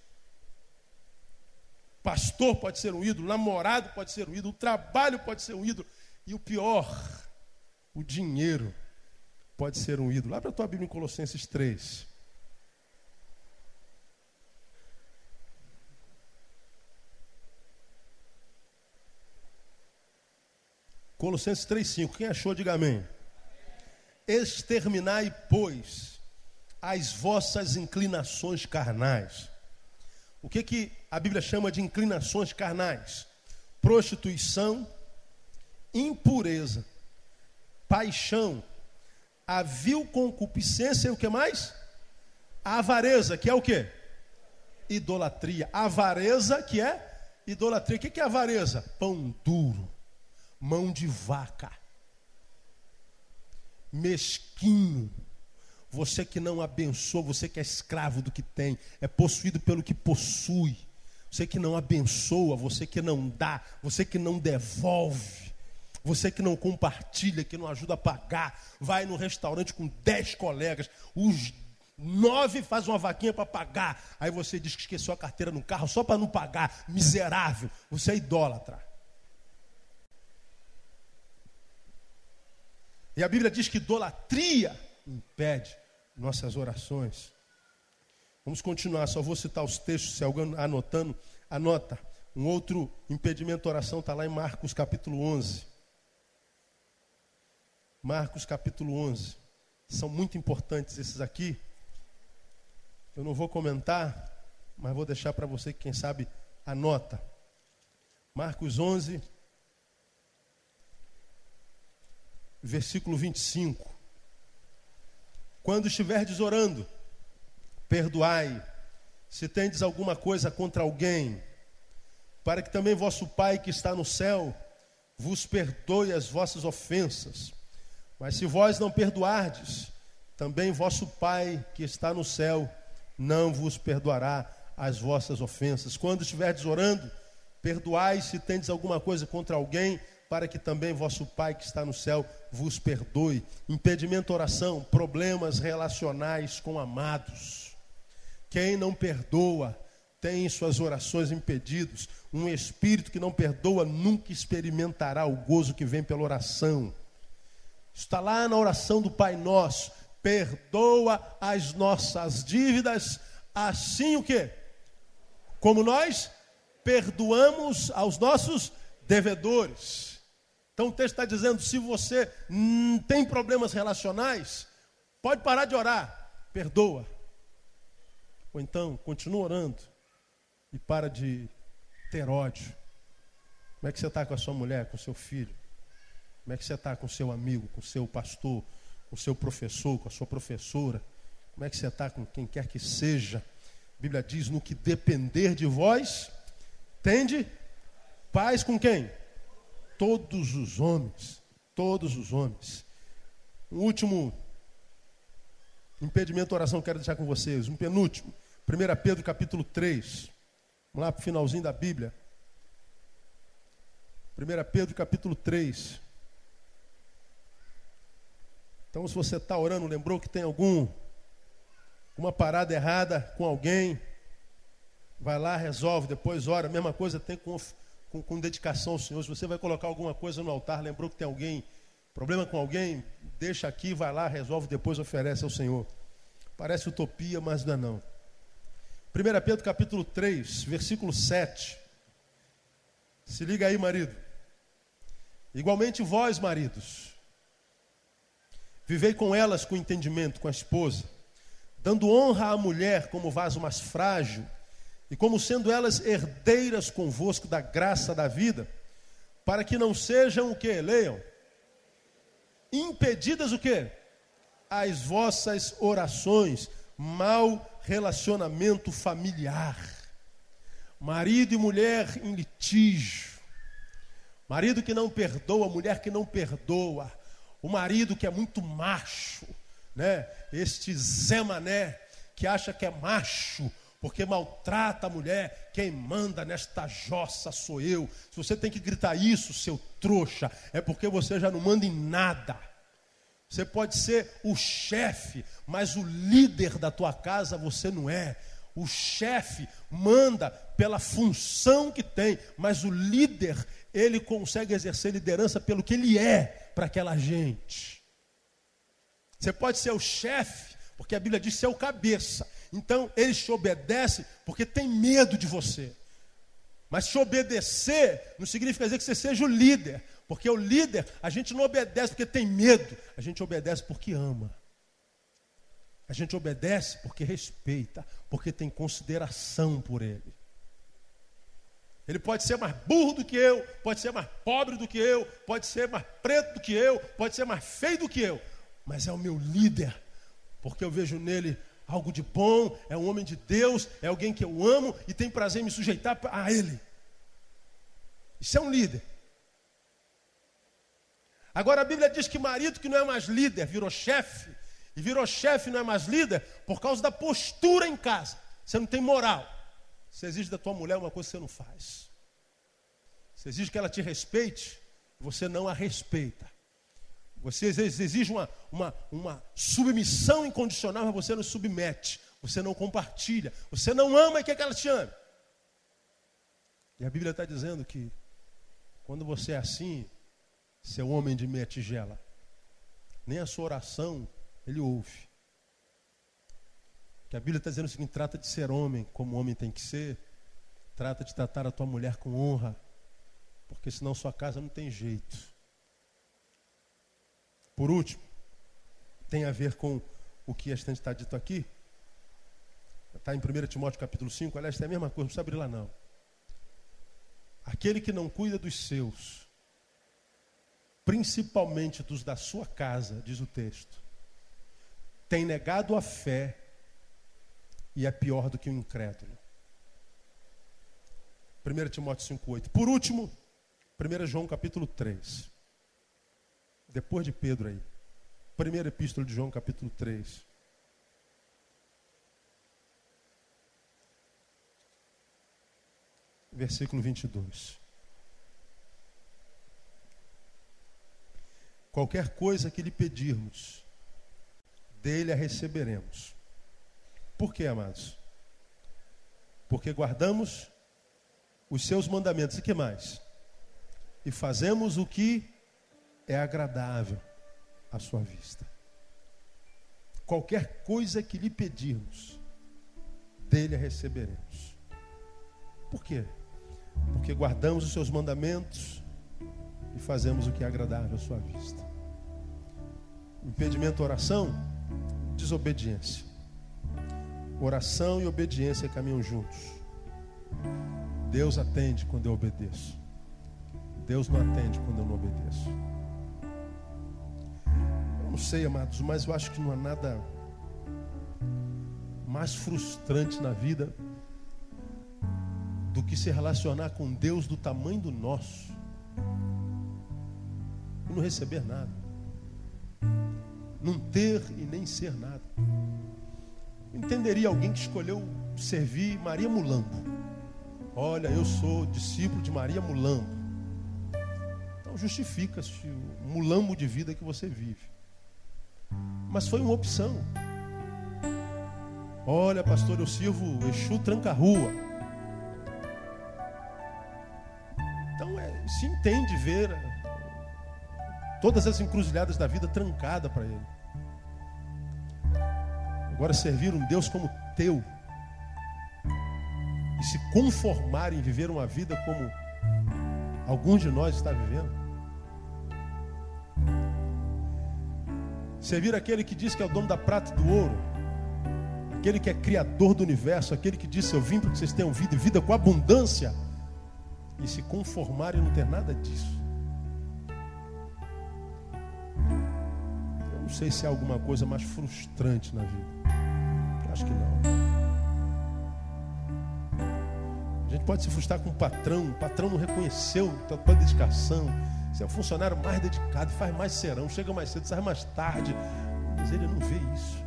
Pastor pode ser um ídolo, namorado pode ser um ídolo, trabalho pode ser um ídolo. E o pior, o dinheiro pode ser um ídolo. Abre a tua Bíblia em Colossenses 3. Colossenses 3,5. Quem achou, diga amém. Exterminai, pois, as vossas inclinações carnais. O que, que a Bíblia chama de inclinações carnais? Prostituição, impureza, paixão, a vil concupiscência e o que mais? A avareza, que é o que? Idolatria. Avareza, que é idolatria. O que é avareza? Pão duro mão de vaca, mesquinho, você que não abençoa, você que é escravo do que tem, é possuído pelo que possui, você que não abençoa, você que não dá, você que não devolve, você que não compartilha, que não ajuda a pagar, vai no restaurante com dez colegas, os nove faz uma vaquinha para pagar, aí você diz que esqueceu a carteira no carro só para não pagar, miserável, você é idólatra. E a Bíblia diz que idolatria impede nossas orações. Vamos continuar, só vou citar os textos, se alguém anotando, anota. Um outro impedimento à oração está lá em Marcos capítulo 11. Marcos capítulo 11. São muito importantes esses aqui. Eu não vou comentar, mas vou deixar para você que, quem sabe, anota. Marcos 11, versículo 25. Quando estiverdes orando, perdoai, se tendes alguma coisa contra alguém, para que também vosso Pai que está no céu vos perdoe as vossas ofensas. Mas se vós não perdoardes, também vosso Pai que está no céu não vos perdoará as vossas ofensas. Quando estiverdes orando, perdoai se tendes alguma coisa contra alguém, para que também vosso Pai que está no céu vos perdoe. Impedimento oração, problemas relacionais com amados. Quem não perdoa tem suas orações impedidos. Um espírito que não perdoa nunca experimentará o gozo que vem pela oração. Está lá na oração do Pai Nosso. Perdoa as nossas dívidas, assim o que? Como nós perdoamos aos nossos devedores. Então o texto está dizendo: se você hum, tem problemas relacionais, pode parar de orar, perdoa. Ou então, continua orando e para de ter ódio. Como é que você está com a sua mulher, com o seu filho? Como é que você está com o seu amigo, com o seu pastor, com o seu professor, com a sua professora? Como é que você está com quem quer que seja? A Bíblia diz: no que depender de vós, tende paz com quem? Todos os homens, todos os homens. Um último impedimento à oração que quero deixar com vocês, um penúltimo. 1 Pedro capítulo 3. Vamos lá para o finalzinho da Bíblia. 1 Pedro capítulo 3. Então, se você está orando, lembrou que tem algum uma parada errada com alguém, vai lá, resolve, depois ora. A mesma coisa tem com, com, com dedicação ao Senhor. Se você vai colocar alguma coisa no altar, lembrou que tem alguém, problema com alguém, deixa aqui, vai lá, resolve, depois oferece ao Senhor. Parece utopia, mas não é não. 1 Pedro capítulo 3, versículo 7. Se liga aí, marido. Igualmente vós, maridos, vivei com elas com entendimento, com a esposa, dando honra à mulher como vaso mais frágil, e como sendo elas herdeiras convosco da graça da vida, para que não sejam o que? Leiam. Impedidas o que? As vossas orações, mau relacionamento familiar. Marido e mulher em litígio Marido que não perdoa, mulher que não perdoa. O marido que é muito macho, né? Este Zé Mané que acha que é macho, porque maltrata a mulher. Quem manda nesta jossa sou eu. Se você tem que gritar isso, seu trouxa, é porque você já não manda em nada. Você pode ser o chefe, mas o líder da tua casa você não é. O chefe manda pela função que tem, mas o líder ele consegue exercer liderança pelo que ele é para aquela gente. Você pode ser o chefe, porque a Bíblia diz que é o cabeça. Então, ele te obedece porque tem medo de você. Mas te obedecer não significa dizer que você seja o líder. Porque o líder, a gente não obedece porque tem medo, a gente obedece porque ama. A gente obedece porque respeita, porque tem consideração por ele. Ele pode ser mais burro do que eu, pode ser mais pobre do que eu, pode ser mais preto do que eu, pode ser mais feio do que eu, mas é o meu líder, porque eu vejo nele algo de bom, é um homem de Deus, é alguém que eu amo e tem prazer em me sujeitar a ele. Isso é um líder. Agora a Bíblia diz que marido que não é mais líder virou chefe, e virou chefe não é mais líder por causa da postura em casa. Você não tem moral. Você exige da tua mulher uma coisa que você não faz. Você exige que ela te respeite, você não a respeita. Você exige uma, uma, uma submissão incondicional, mas você não submete. Você não compartilha. Você não ama e quer que ela te ame. E a Bíblia está dizendo que quando você é assim, seu homem de meia tigela, nem a sua oração ele ouve. Que a Bíblia está dizendo o seguinte: trata de ser homem como homem tem que ser, trata de tratar a tua mulher com honra, porque senão sua casa não tem jeito. Por último, tem a ver com o que está dito aqui. Está em 1 Timóteo capítulo 5, aliás, é a mesma coisa, não precisa abrir lá não. Aquele que não cuida dos seus, principalmente dos da sua casa, diz o texto, tem negado a fé e é pior do que o incrédulo. 1 Timóteo 5,8. Por último, 1 João capítulo 3. Depois de Pedro aí. Primeira epístola de João capítulo 3. Versículo 22. Qualquer coisa que lhe pedirmos, dele a receberemos por quê, amados? Porque guardamos os seus mandamentos e que mais? E fazemos o que é agradável à sua vista. Qualquer coisa que lhe pedirmos, dele a receberemos. Por quê? Porque guardamos os seus mandamentos e fazemos o que é agradável à sua vista. Impedimento oração, desobediência. Oração e obediência caminham juntos. Deus atende quando eu obedeço. Deus não atende quando eu não obedeço. Não sei, amados, mas eu acho que não há nada mais frustrante na vida do que se relacionar com Deus do tamanho do nosso e não receber nada, não ter e nem ser nada entenderia alguém que escolheu servir Maria Mulambo. Olha, eu sou discípulo de Maria Mulambo. Então justifica-se o mulambo de vida que você vive. Mas foi uma opção. Olha, pastor, eu sirvo Exu tranca-rua. Então é, se entende ver todas as encruzilhadas da vida trancada para ele. Agora servir um Deus como teu e se conformar em viver uma vida como alguns de nós está vivendo. Servir aquele que diz que é o dono da prata e do ouro, aquele que é criador do universo, aquele que disse: Eu vim para que vocês tenham vida e vida com abundância, e se conformar e não ter nada disso. Eu não sei se há alguma coisa mais frustrante na vida. acho que não. A gente pode se frustrar com o patrão, o patrão não reconheceu a tua dedicação. Você é o funcionário mais dedicado, faz mais serão, chega mais cedo, sai mais tarde. Mas ele não vê isso.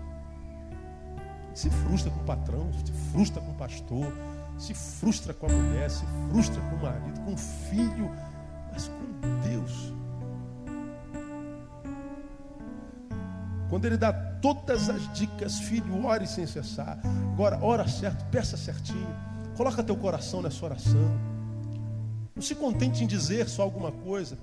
Se frustra com o patrão, se frustra com o pastor, se frustra com a mulher, se frustra com o marido, com o filho, mas com Deus. Quando ele dá todas as dicas, filho, ore sem cessar. Agora, ora certo, peça certinho. Coloca teu coração nessa oração. Não se contente em dizer só alguma coisa.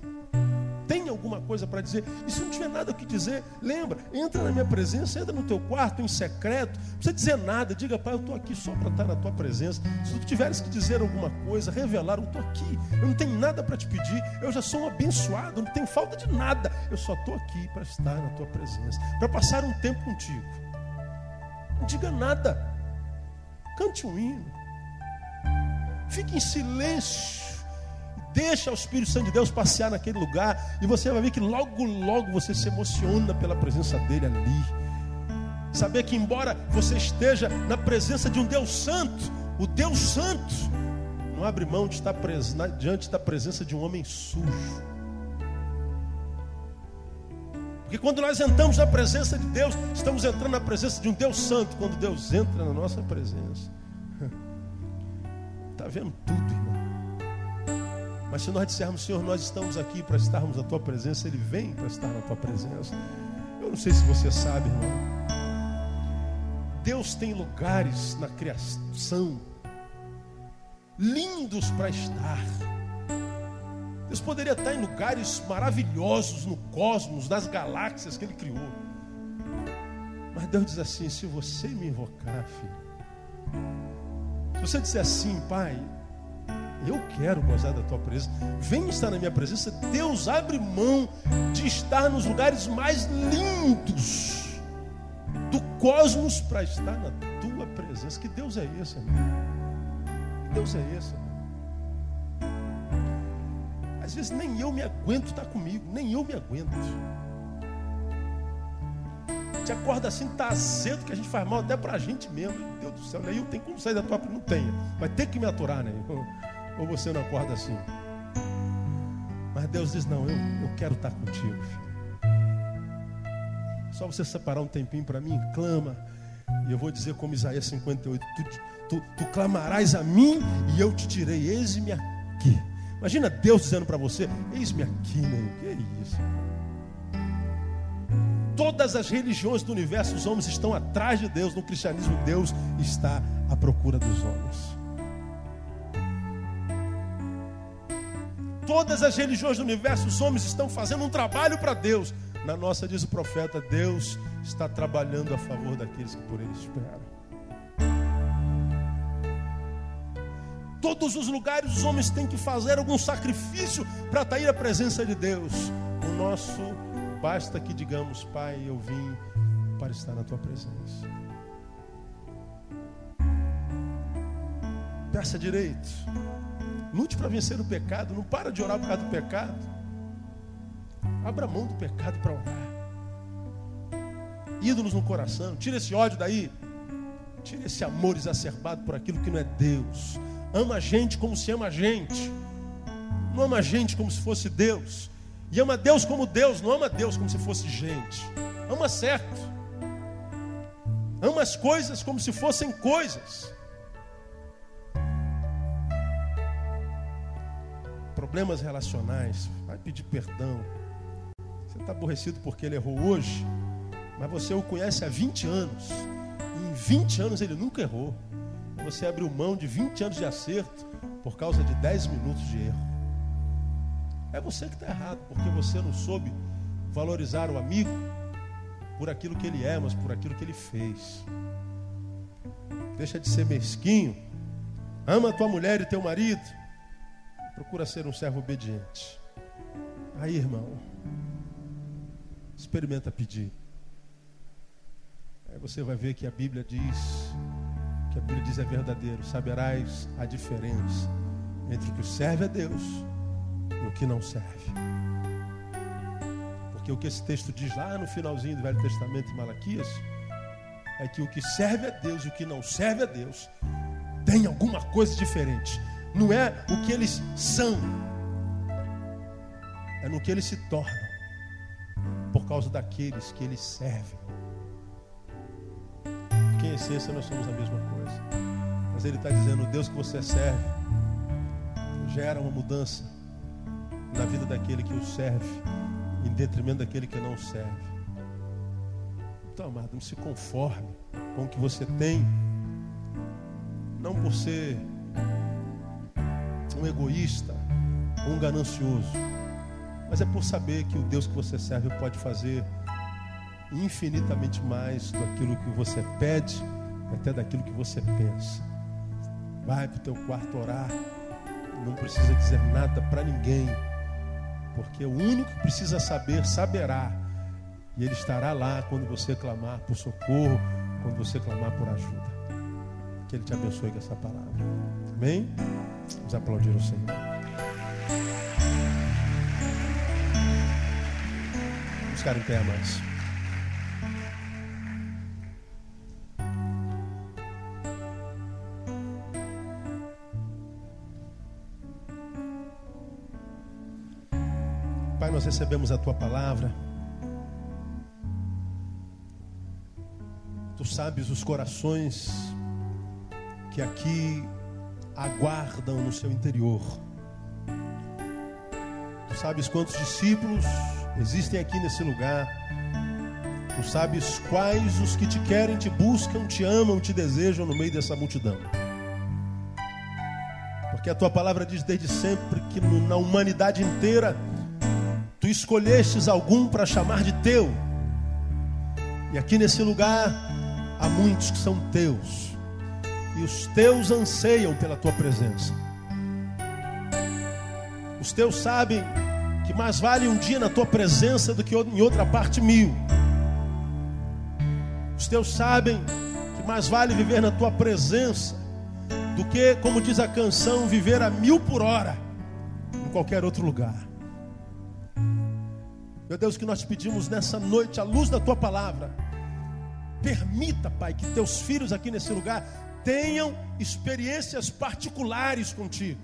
Tem alguma coisa para dizer. E se não tiver nada o que dizer, lembra, entra na minha presença, entra no teu quarto em secreto. Não precisa dizer nada. Diga, pai, eu estou aqui só para estar na tua presença. Se tu tiveres que dizer alguma coisa, revelar, eu estou aqui. Eu não tenho nada para te pedir. Eu já sou um abençoado, não tenho falta de nada. Eu só estou aqui para estar na tua presença, para passar um tempo contigo. Não diga nada. Cante um hino. Fique em silêncio. Deixa o Espírito Santo de Deus passear naquele lugar. E você vai ver que logo, logo você se emociona pela presença dele ali. Saber que, embora você esteja na presença de um Deus Santo, o Deus Santo não abre mão de estar diante da presença de um homem sujo. Porque quando nós entramos na presença de Deus, estamos entrando na presença de um Deus Santo. Quando Deus entra na nossa presença, está vendo tudo, irmão. Mas se nós dissermos, Senhor, nós estamos aqui para estarmos na tua presença, Ele vem para estar na tua presença. Eu não sei se você sabe, irmão. Deus tem lugares na criação lindos para estar. Deus poderia estar em lugares maravilhosos no cosmos, nas galáxias que Ele criou. Mas Deus diz assim: se você me invocar, filho, se você disser assim, Pai, eu quero gozar da tua presença, vem estar na minha presença, Deus abre mão de estar nos lugares mais lindos do cosmos para estar na tua presença. Que Deus é esse, amigo? Que Deus é esse? Às vezes nem eu me aguento estar comigo, nem eu me aguento gente acorda assim, tá azedo que a gente faz mal até pra gente mesmo. Meu Deus do céu, Neil, tem como sair da tua Não tenha. Vai ter que me aturar, né? Ou você não acorda assim. Mas Deus diz: Não, eu, eu quero estar contigo, filho. Só você separar um tempinho para mim, clama. E eu vou dizer como Isaías 58: tu, tu, tu clamarás a mim e eu te tirei. Eis-me aqui. Imagina Deus dizendo para você: Eis-me aqui, né? Que é isso? todas as religiões do universo, os homens estão atrás de Deus. No cristianismo, Deus está à procura dos homens. Todas as religiões do universo, os homens estão fazendo um trabalho para Deus. Na nossa, diz o profeta, Deus está trabalhando a favor daqueles que por Ele esperam. Todos os lugares os homens têm que fazer algum sacrifício para atrair a presença de Deus. O nosso Basta que digamos, Pai, eu vim para estar na tua presença. Peça direito. Lute para vencer o pecado. Não para de orar por causa do pecado. Abra mão do pecado para orar. Ídolos no coração. Tira esse ódio daí. Tira esse amor exacerbado por aquilo que não é Deus. Ama a gente como se ama a gente. Não ama a gente como se fosse Deus. E ama Deus como Deus, não ama Deus como se fosse gente. Ama certo. Ama as coisas como se fossem coisas. Problemas relacionais, vai pedir perdão. Você está aborrecido porque ele errou hoje, mas você o conhece há 20 anos. Em 20 anos ele nunca errou. Você abriu mão de 20 anos de acerto por causa de 10 minutos de erro. É você que está errado, porque você não soube valorizar o amigo por aquilo que ele é, mas por aquilo que ele fez. Deixa de ser mesquinho. Ama tua mulher e teu marido. Procura ser um servo obediente. Aí, irmão, experimenta pedir. Aí você vai ver que a Bíblia diz, que a Bíblia diz é verdadeiro. Saberás a diferença entre o que serve a Deus e o que não serve. Porque o que esse texto diz lá no finalzinho do Velho Testamento em Malaquias é que o que serve a Deus e o que não serve a Deus tem alguma coisa diferente. Não é o que eles são, é no que eles se tornam, por causa daqueles que eles servem. Porque em essência nós somos a mesma coisa. Mas ele está dizendo: o Deus que você serve gera uma mudança na vida daquele que o serve, em detrimento daquele que não serve. Então, amado, não se conforme com o que você tem, não por ser um egoísta, um ganancioso, mas é por saber que o Deus que você serve pode fazer infinitamente mais daquilo que você pede, até daquilo que você pensa. Vai para o teu quarto orar, não precisa dizer nada para ninguém, porque o único que precisa saber, saberá, e ele estará lá quando você clamar por socorro, quando você clamar por ajuda. Que ele te abençoe com essa palavra. Amém? Vamos aplaudir o Senhor. Vamos ficar em pé, mais. Pai, nós recebemos a tua palavra. Tu sabes os corações que aqui aguardam no seu interior. Tu sabes quantos discípulos existem aqui nesse lugar. Tu sabes quais os que te querem, te buscam, te amam, te desejam no meio dessa multidão. Porque a tua palavra diz desde sempre que na humanidade inteira tu escolhestes algum para chamar de teu. E aqui nesse lugar há muitos que são teus e os teus anseiam pela tua presença. Os teus sabem que mais vale um dia na tua presença do que em outra parte mil. Os teus sabem que mais vale viver na tua presença do que, como diz a canção, viver a mil por hora em qualquer outro lugar. Meu Deus, que nós pedimos nessa noite, à luz da tua palavra, permita, Pai, que teus filhos aqui nesse lugar tenham experiências particulares contigo.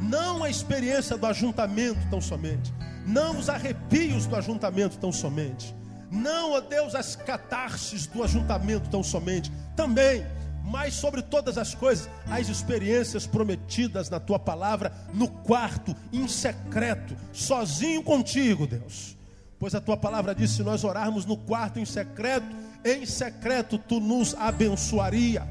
Não a experiência do ajuntamento tão somente. Não os arrepios do ajuntamento tão somente. Não, ó Deus, as catarses do ajuntamento tão somente. Também, mas sobre todas as coisas, as experiências prometidas na tua palavra, no quarto, em secreto, sozinho contigo, Deus. Pois a tua palavra diz: se nós orarmos no quarto em secreto, em secreto tu nos abençoaria,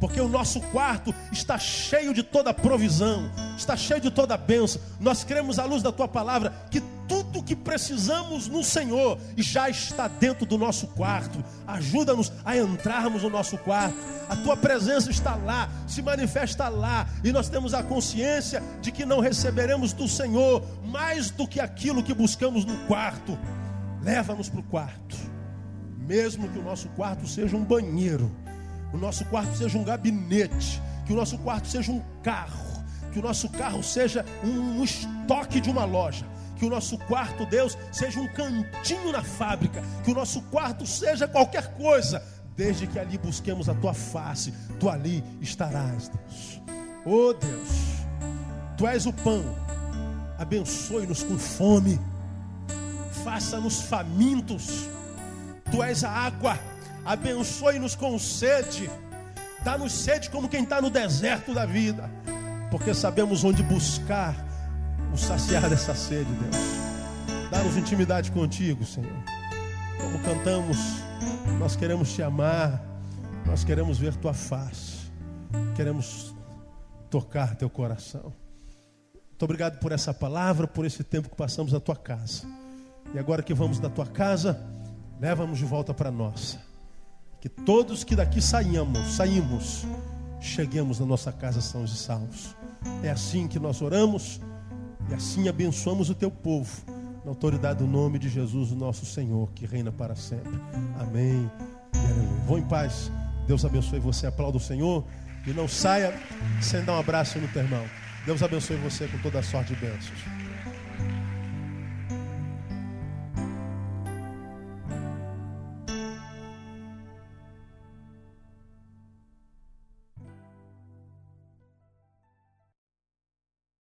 porque o nosso quarto está cheio de toda provisão, está cheio de toda bênção. Nós cremos à luz da tua palavra que tudo que precisamos no Senhor já está dentro do nosso quarto. Ajuda-nos a entrarmos no nosso quarto. A tua presença está lá, se manifesta lá, e nós temos a consciência de que não receberemos do Senhor mais do que aquilo que buscamos no quarto. Leva-nos para o quarto mesmo que o nosso quarto seja um banheiro, o nosso quarto seja um gabinete, que o nosso quarto seja um carro, que o nosso carro seja um, estoque de uma loja, que o nosso quarto, Deus, seja um cantinho na fábrica, que o nosso quarto seja qualquer coisa, desde que ali busquemos a tua face, tu ali estarás, Deus. Oh Deus, tu és o pão, abençoe-nos com fome, faça-nos famintos Tu és a água, abençoe-nos com sede, dá-nos sede como quem está no deserto da vida, porque sabemos onde buscar nos saciar dessa sede, Deus. Dá-nos intimidade contigo, Senhor. Como cantamos, nós queremos te amar, nós queremos ver tua face, queremos tocar teu coração. Muito obrigado por essa palavra, por esse tempo que passamos na tua casa. E agora que vamos da tua casa, leva-nos de volta para nossa. Que todos que daqui saímos, saímos, cheguemos na nossa casa sãos e salvos. É assim que nós oramos e assim abençoamos o teu povo, na autoridade do nome de Jesus, o nosso Senhor, que reina para sempre. Amém aleluia. Vou em paz. Deus abençoe você. Aplauda o Senhor e não saia sem dar um abraço no teu irmão. Deus abençoe você com toda a sorte de bênçãos.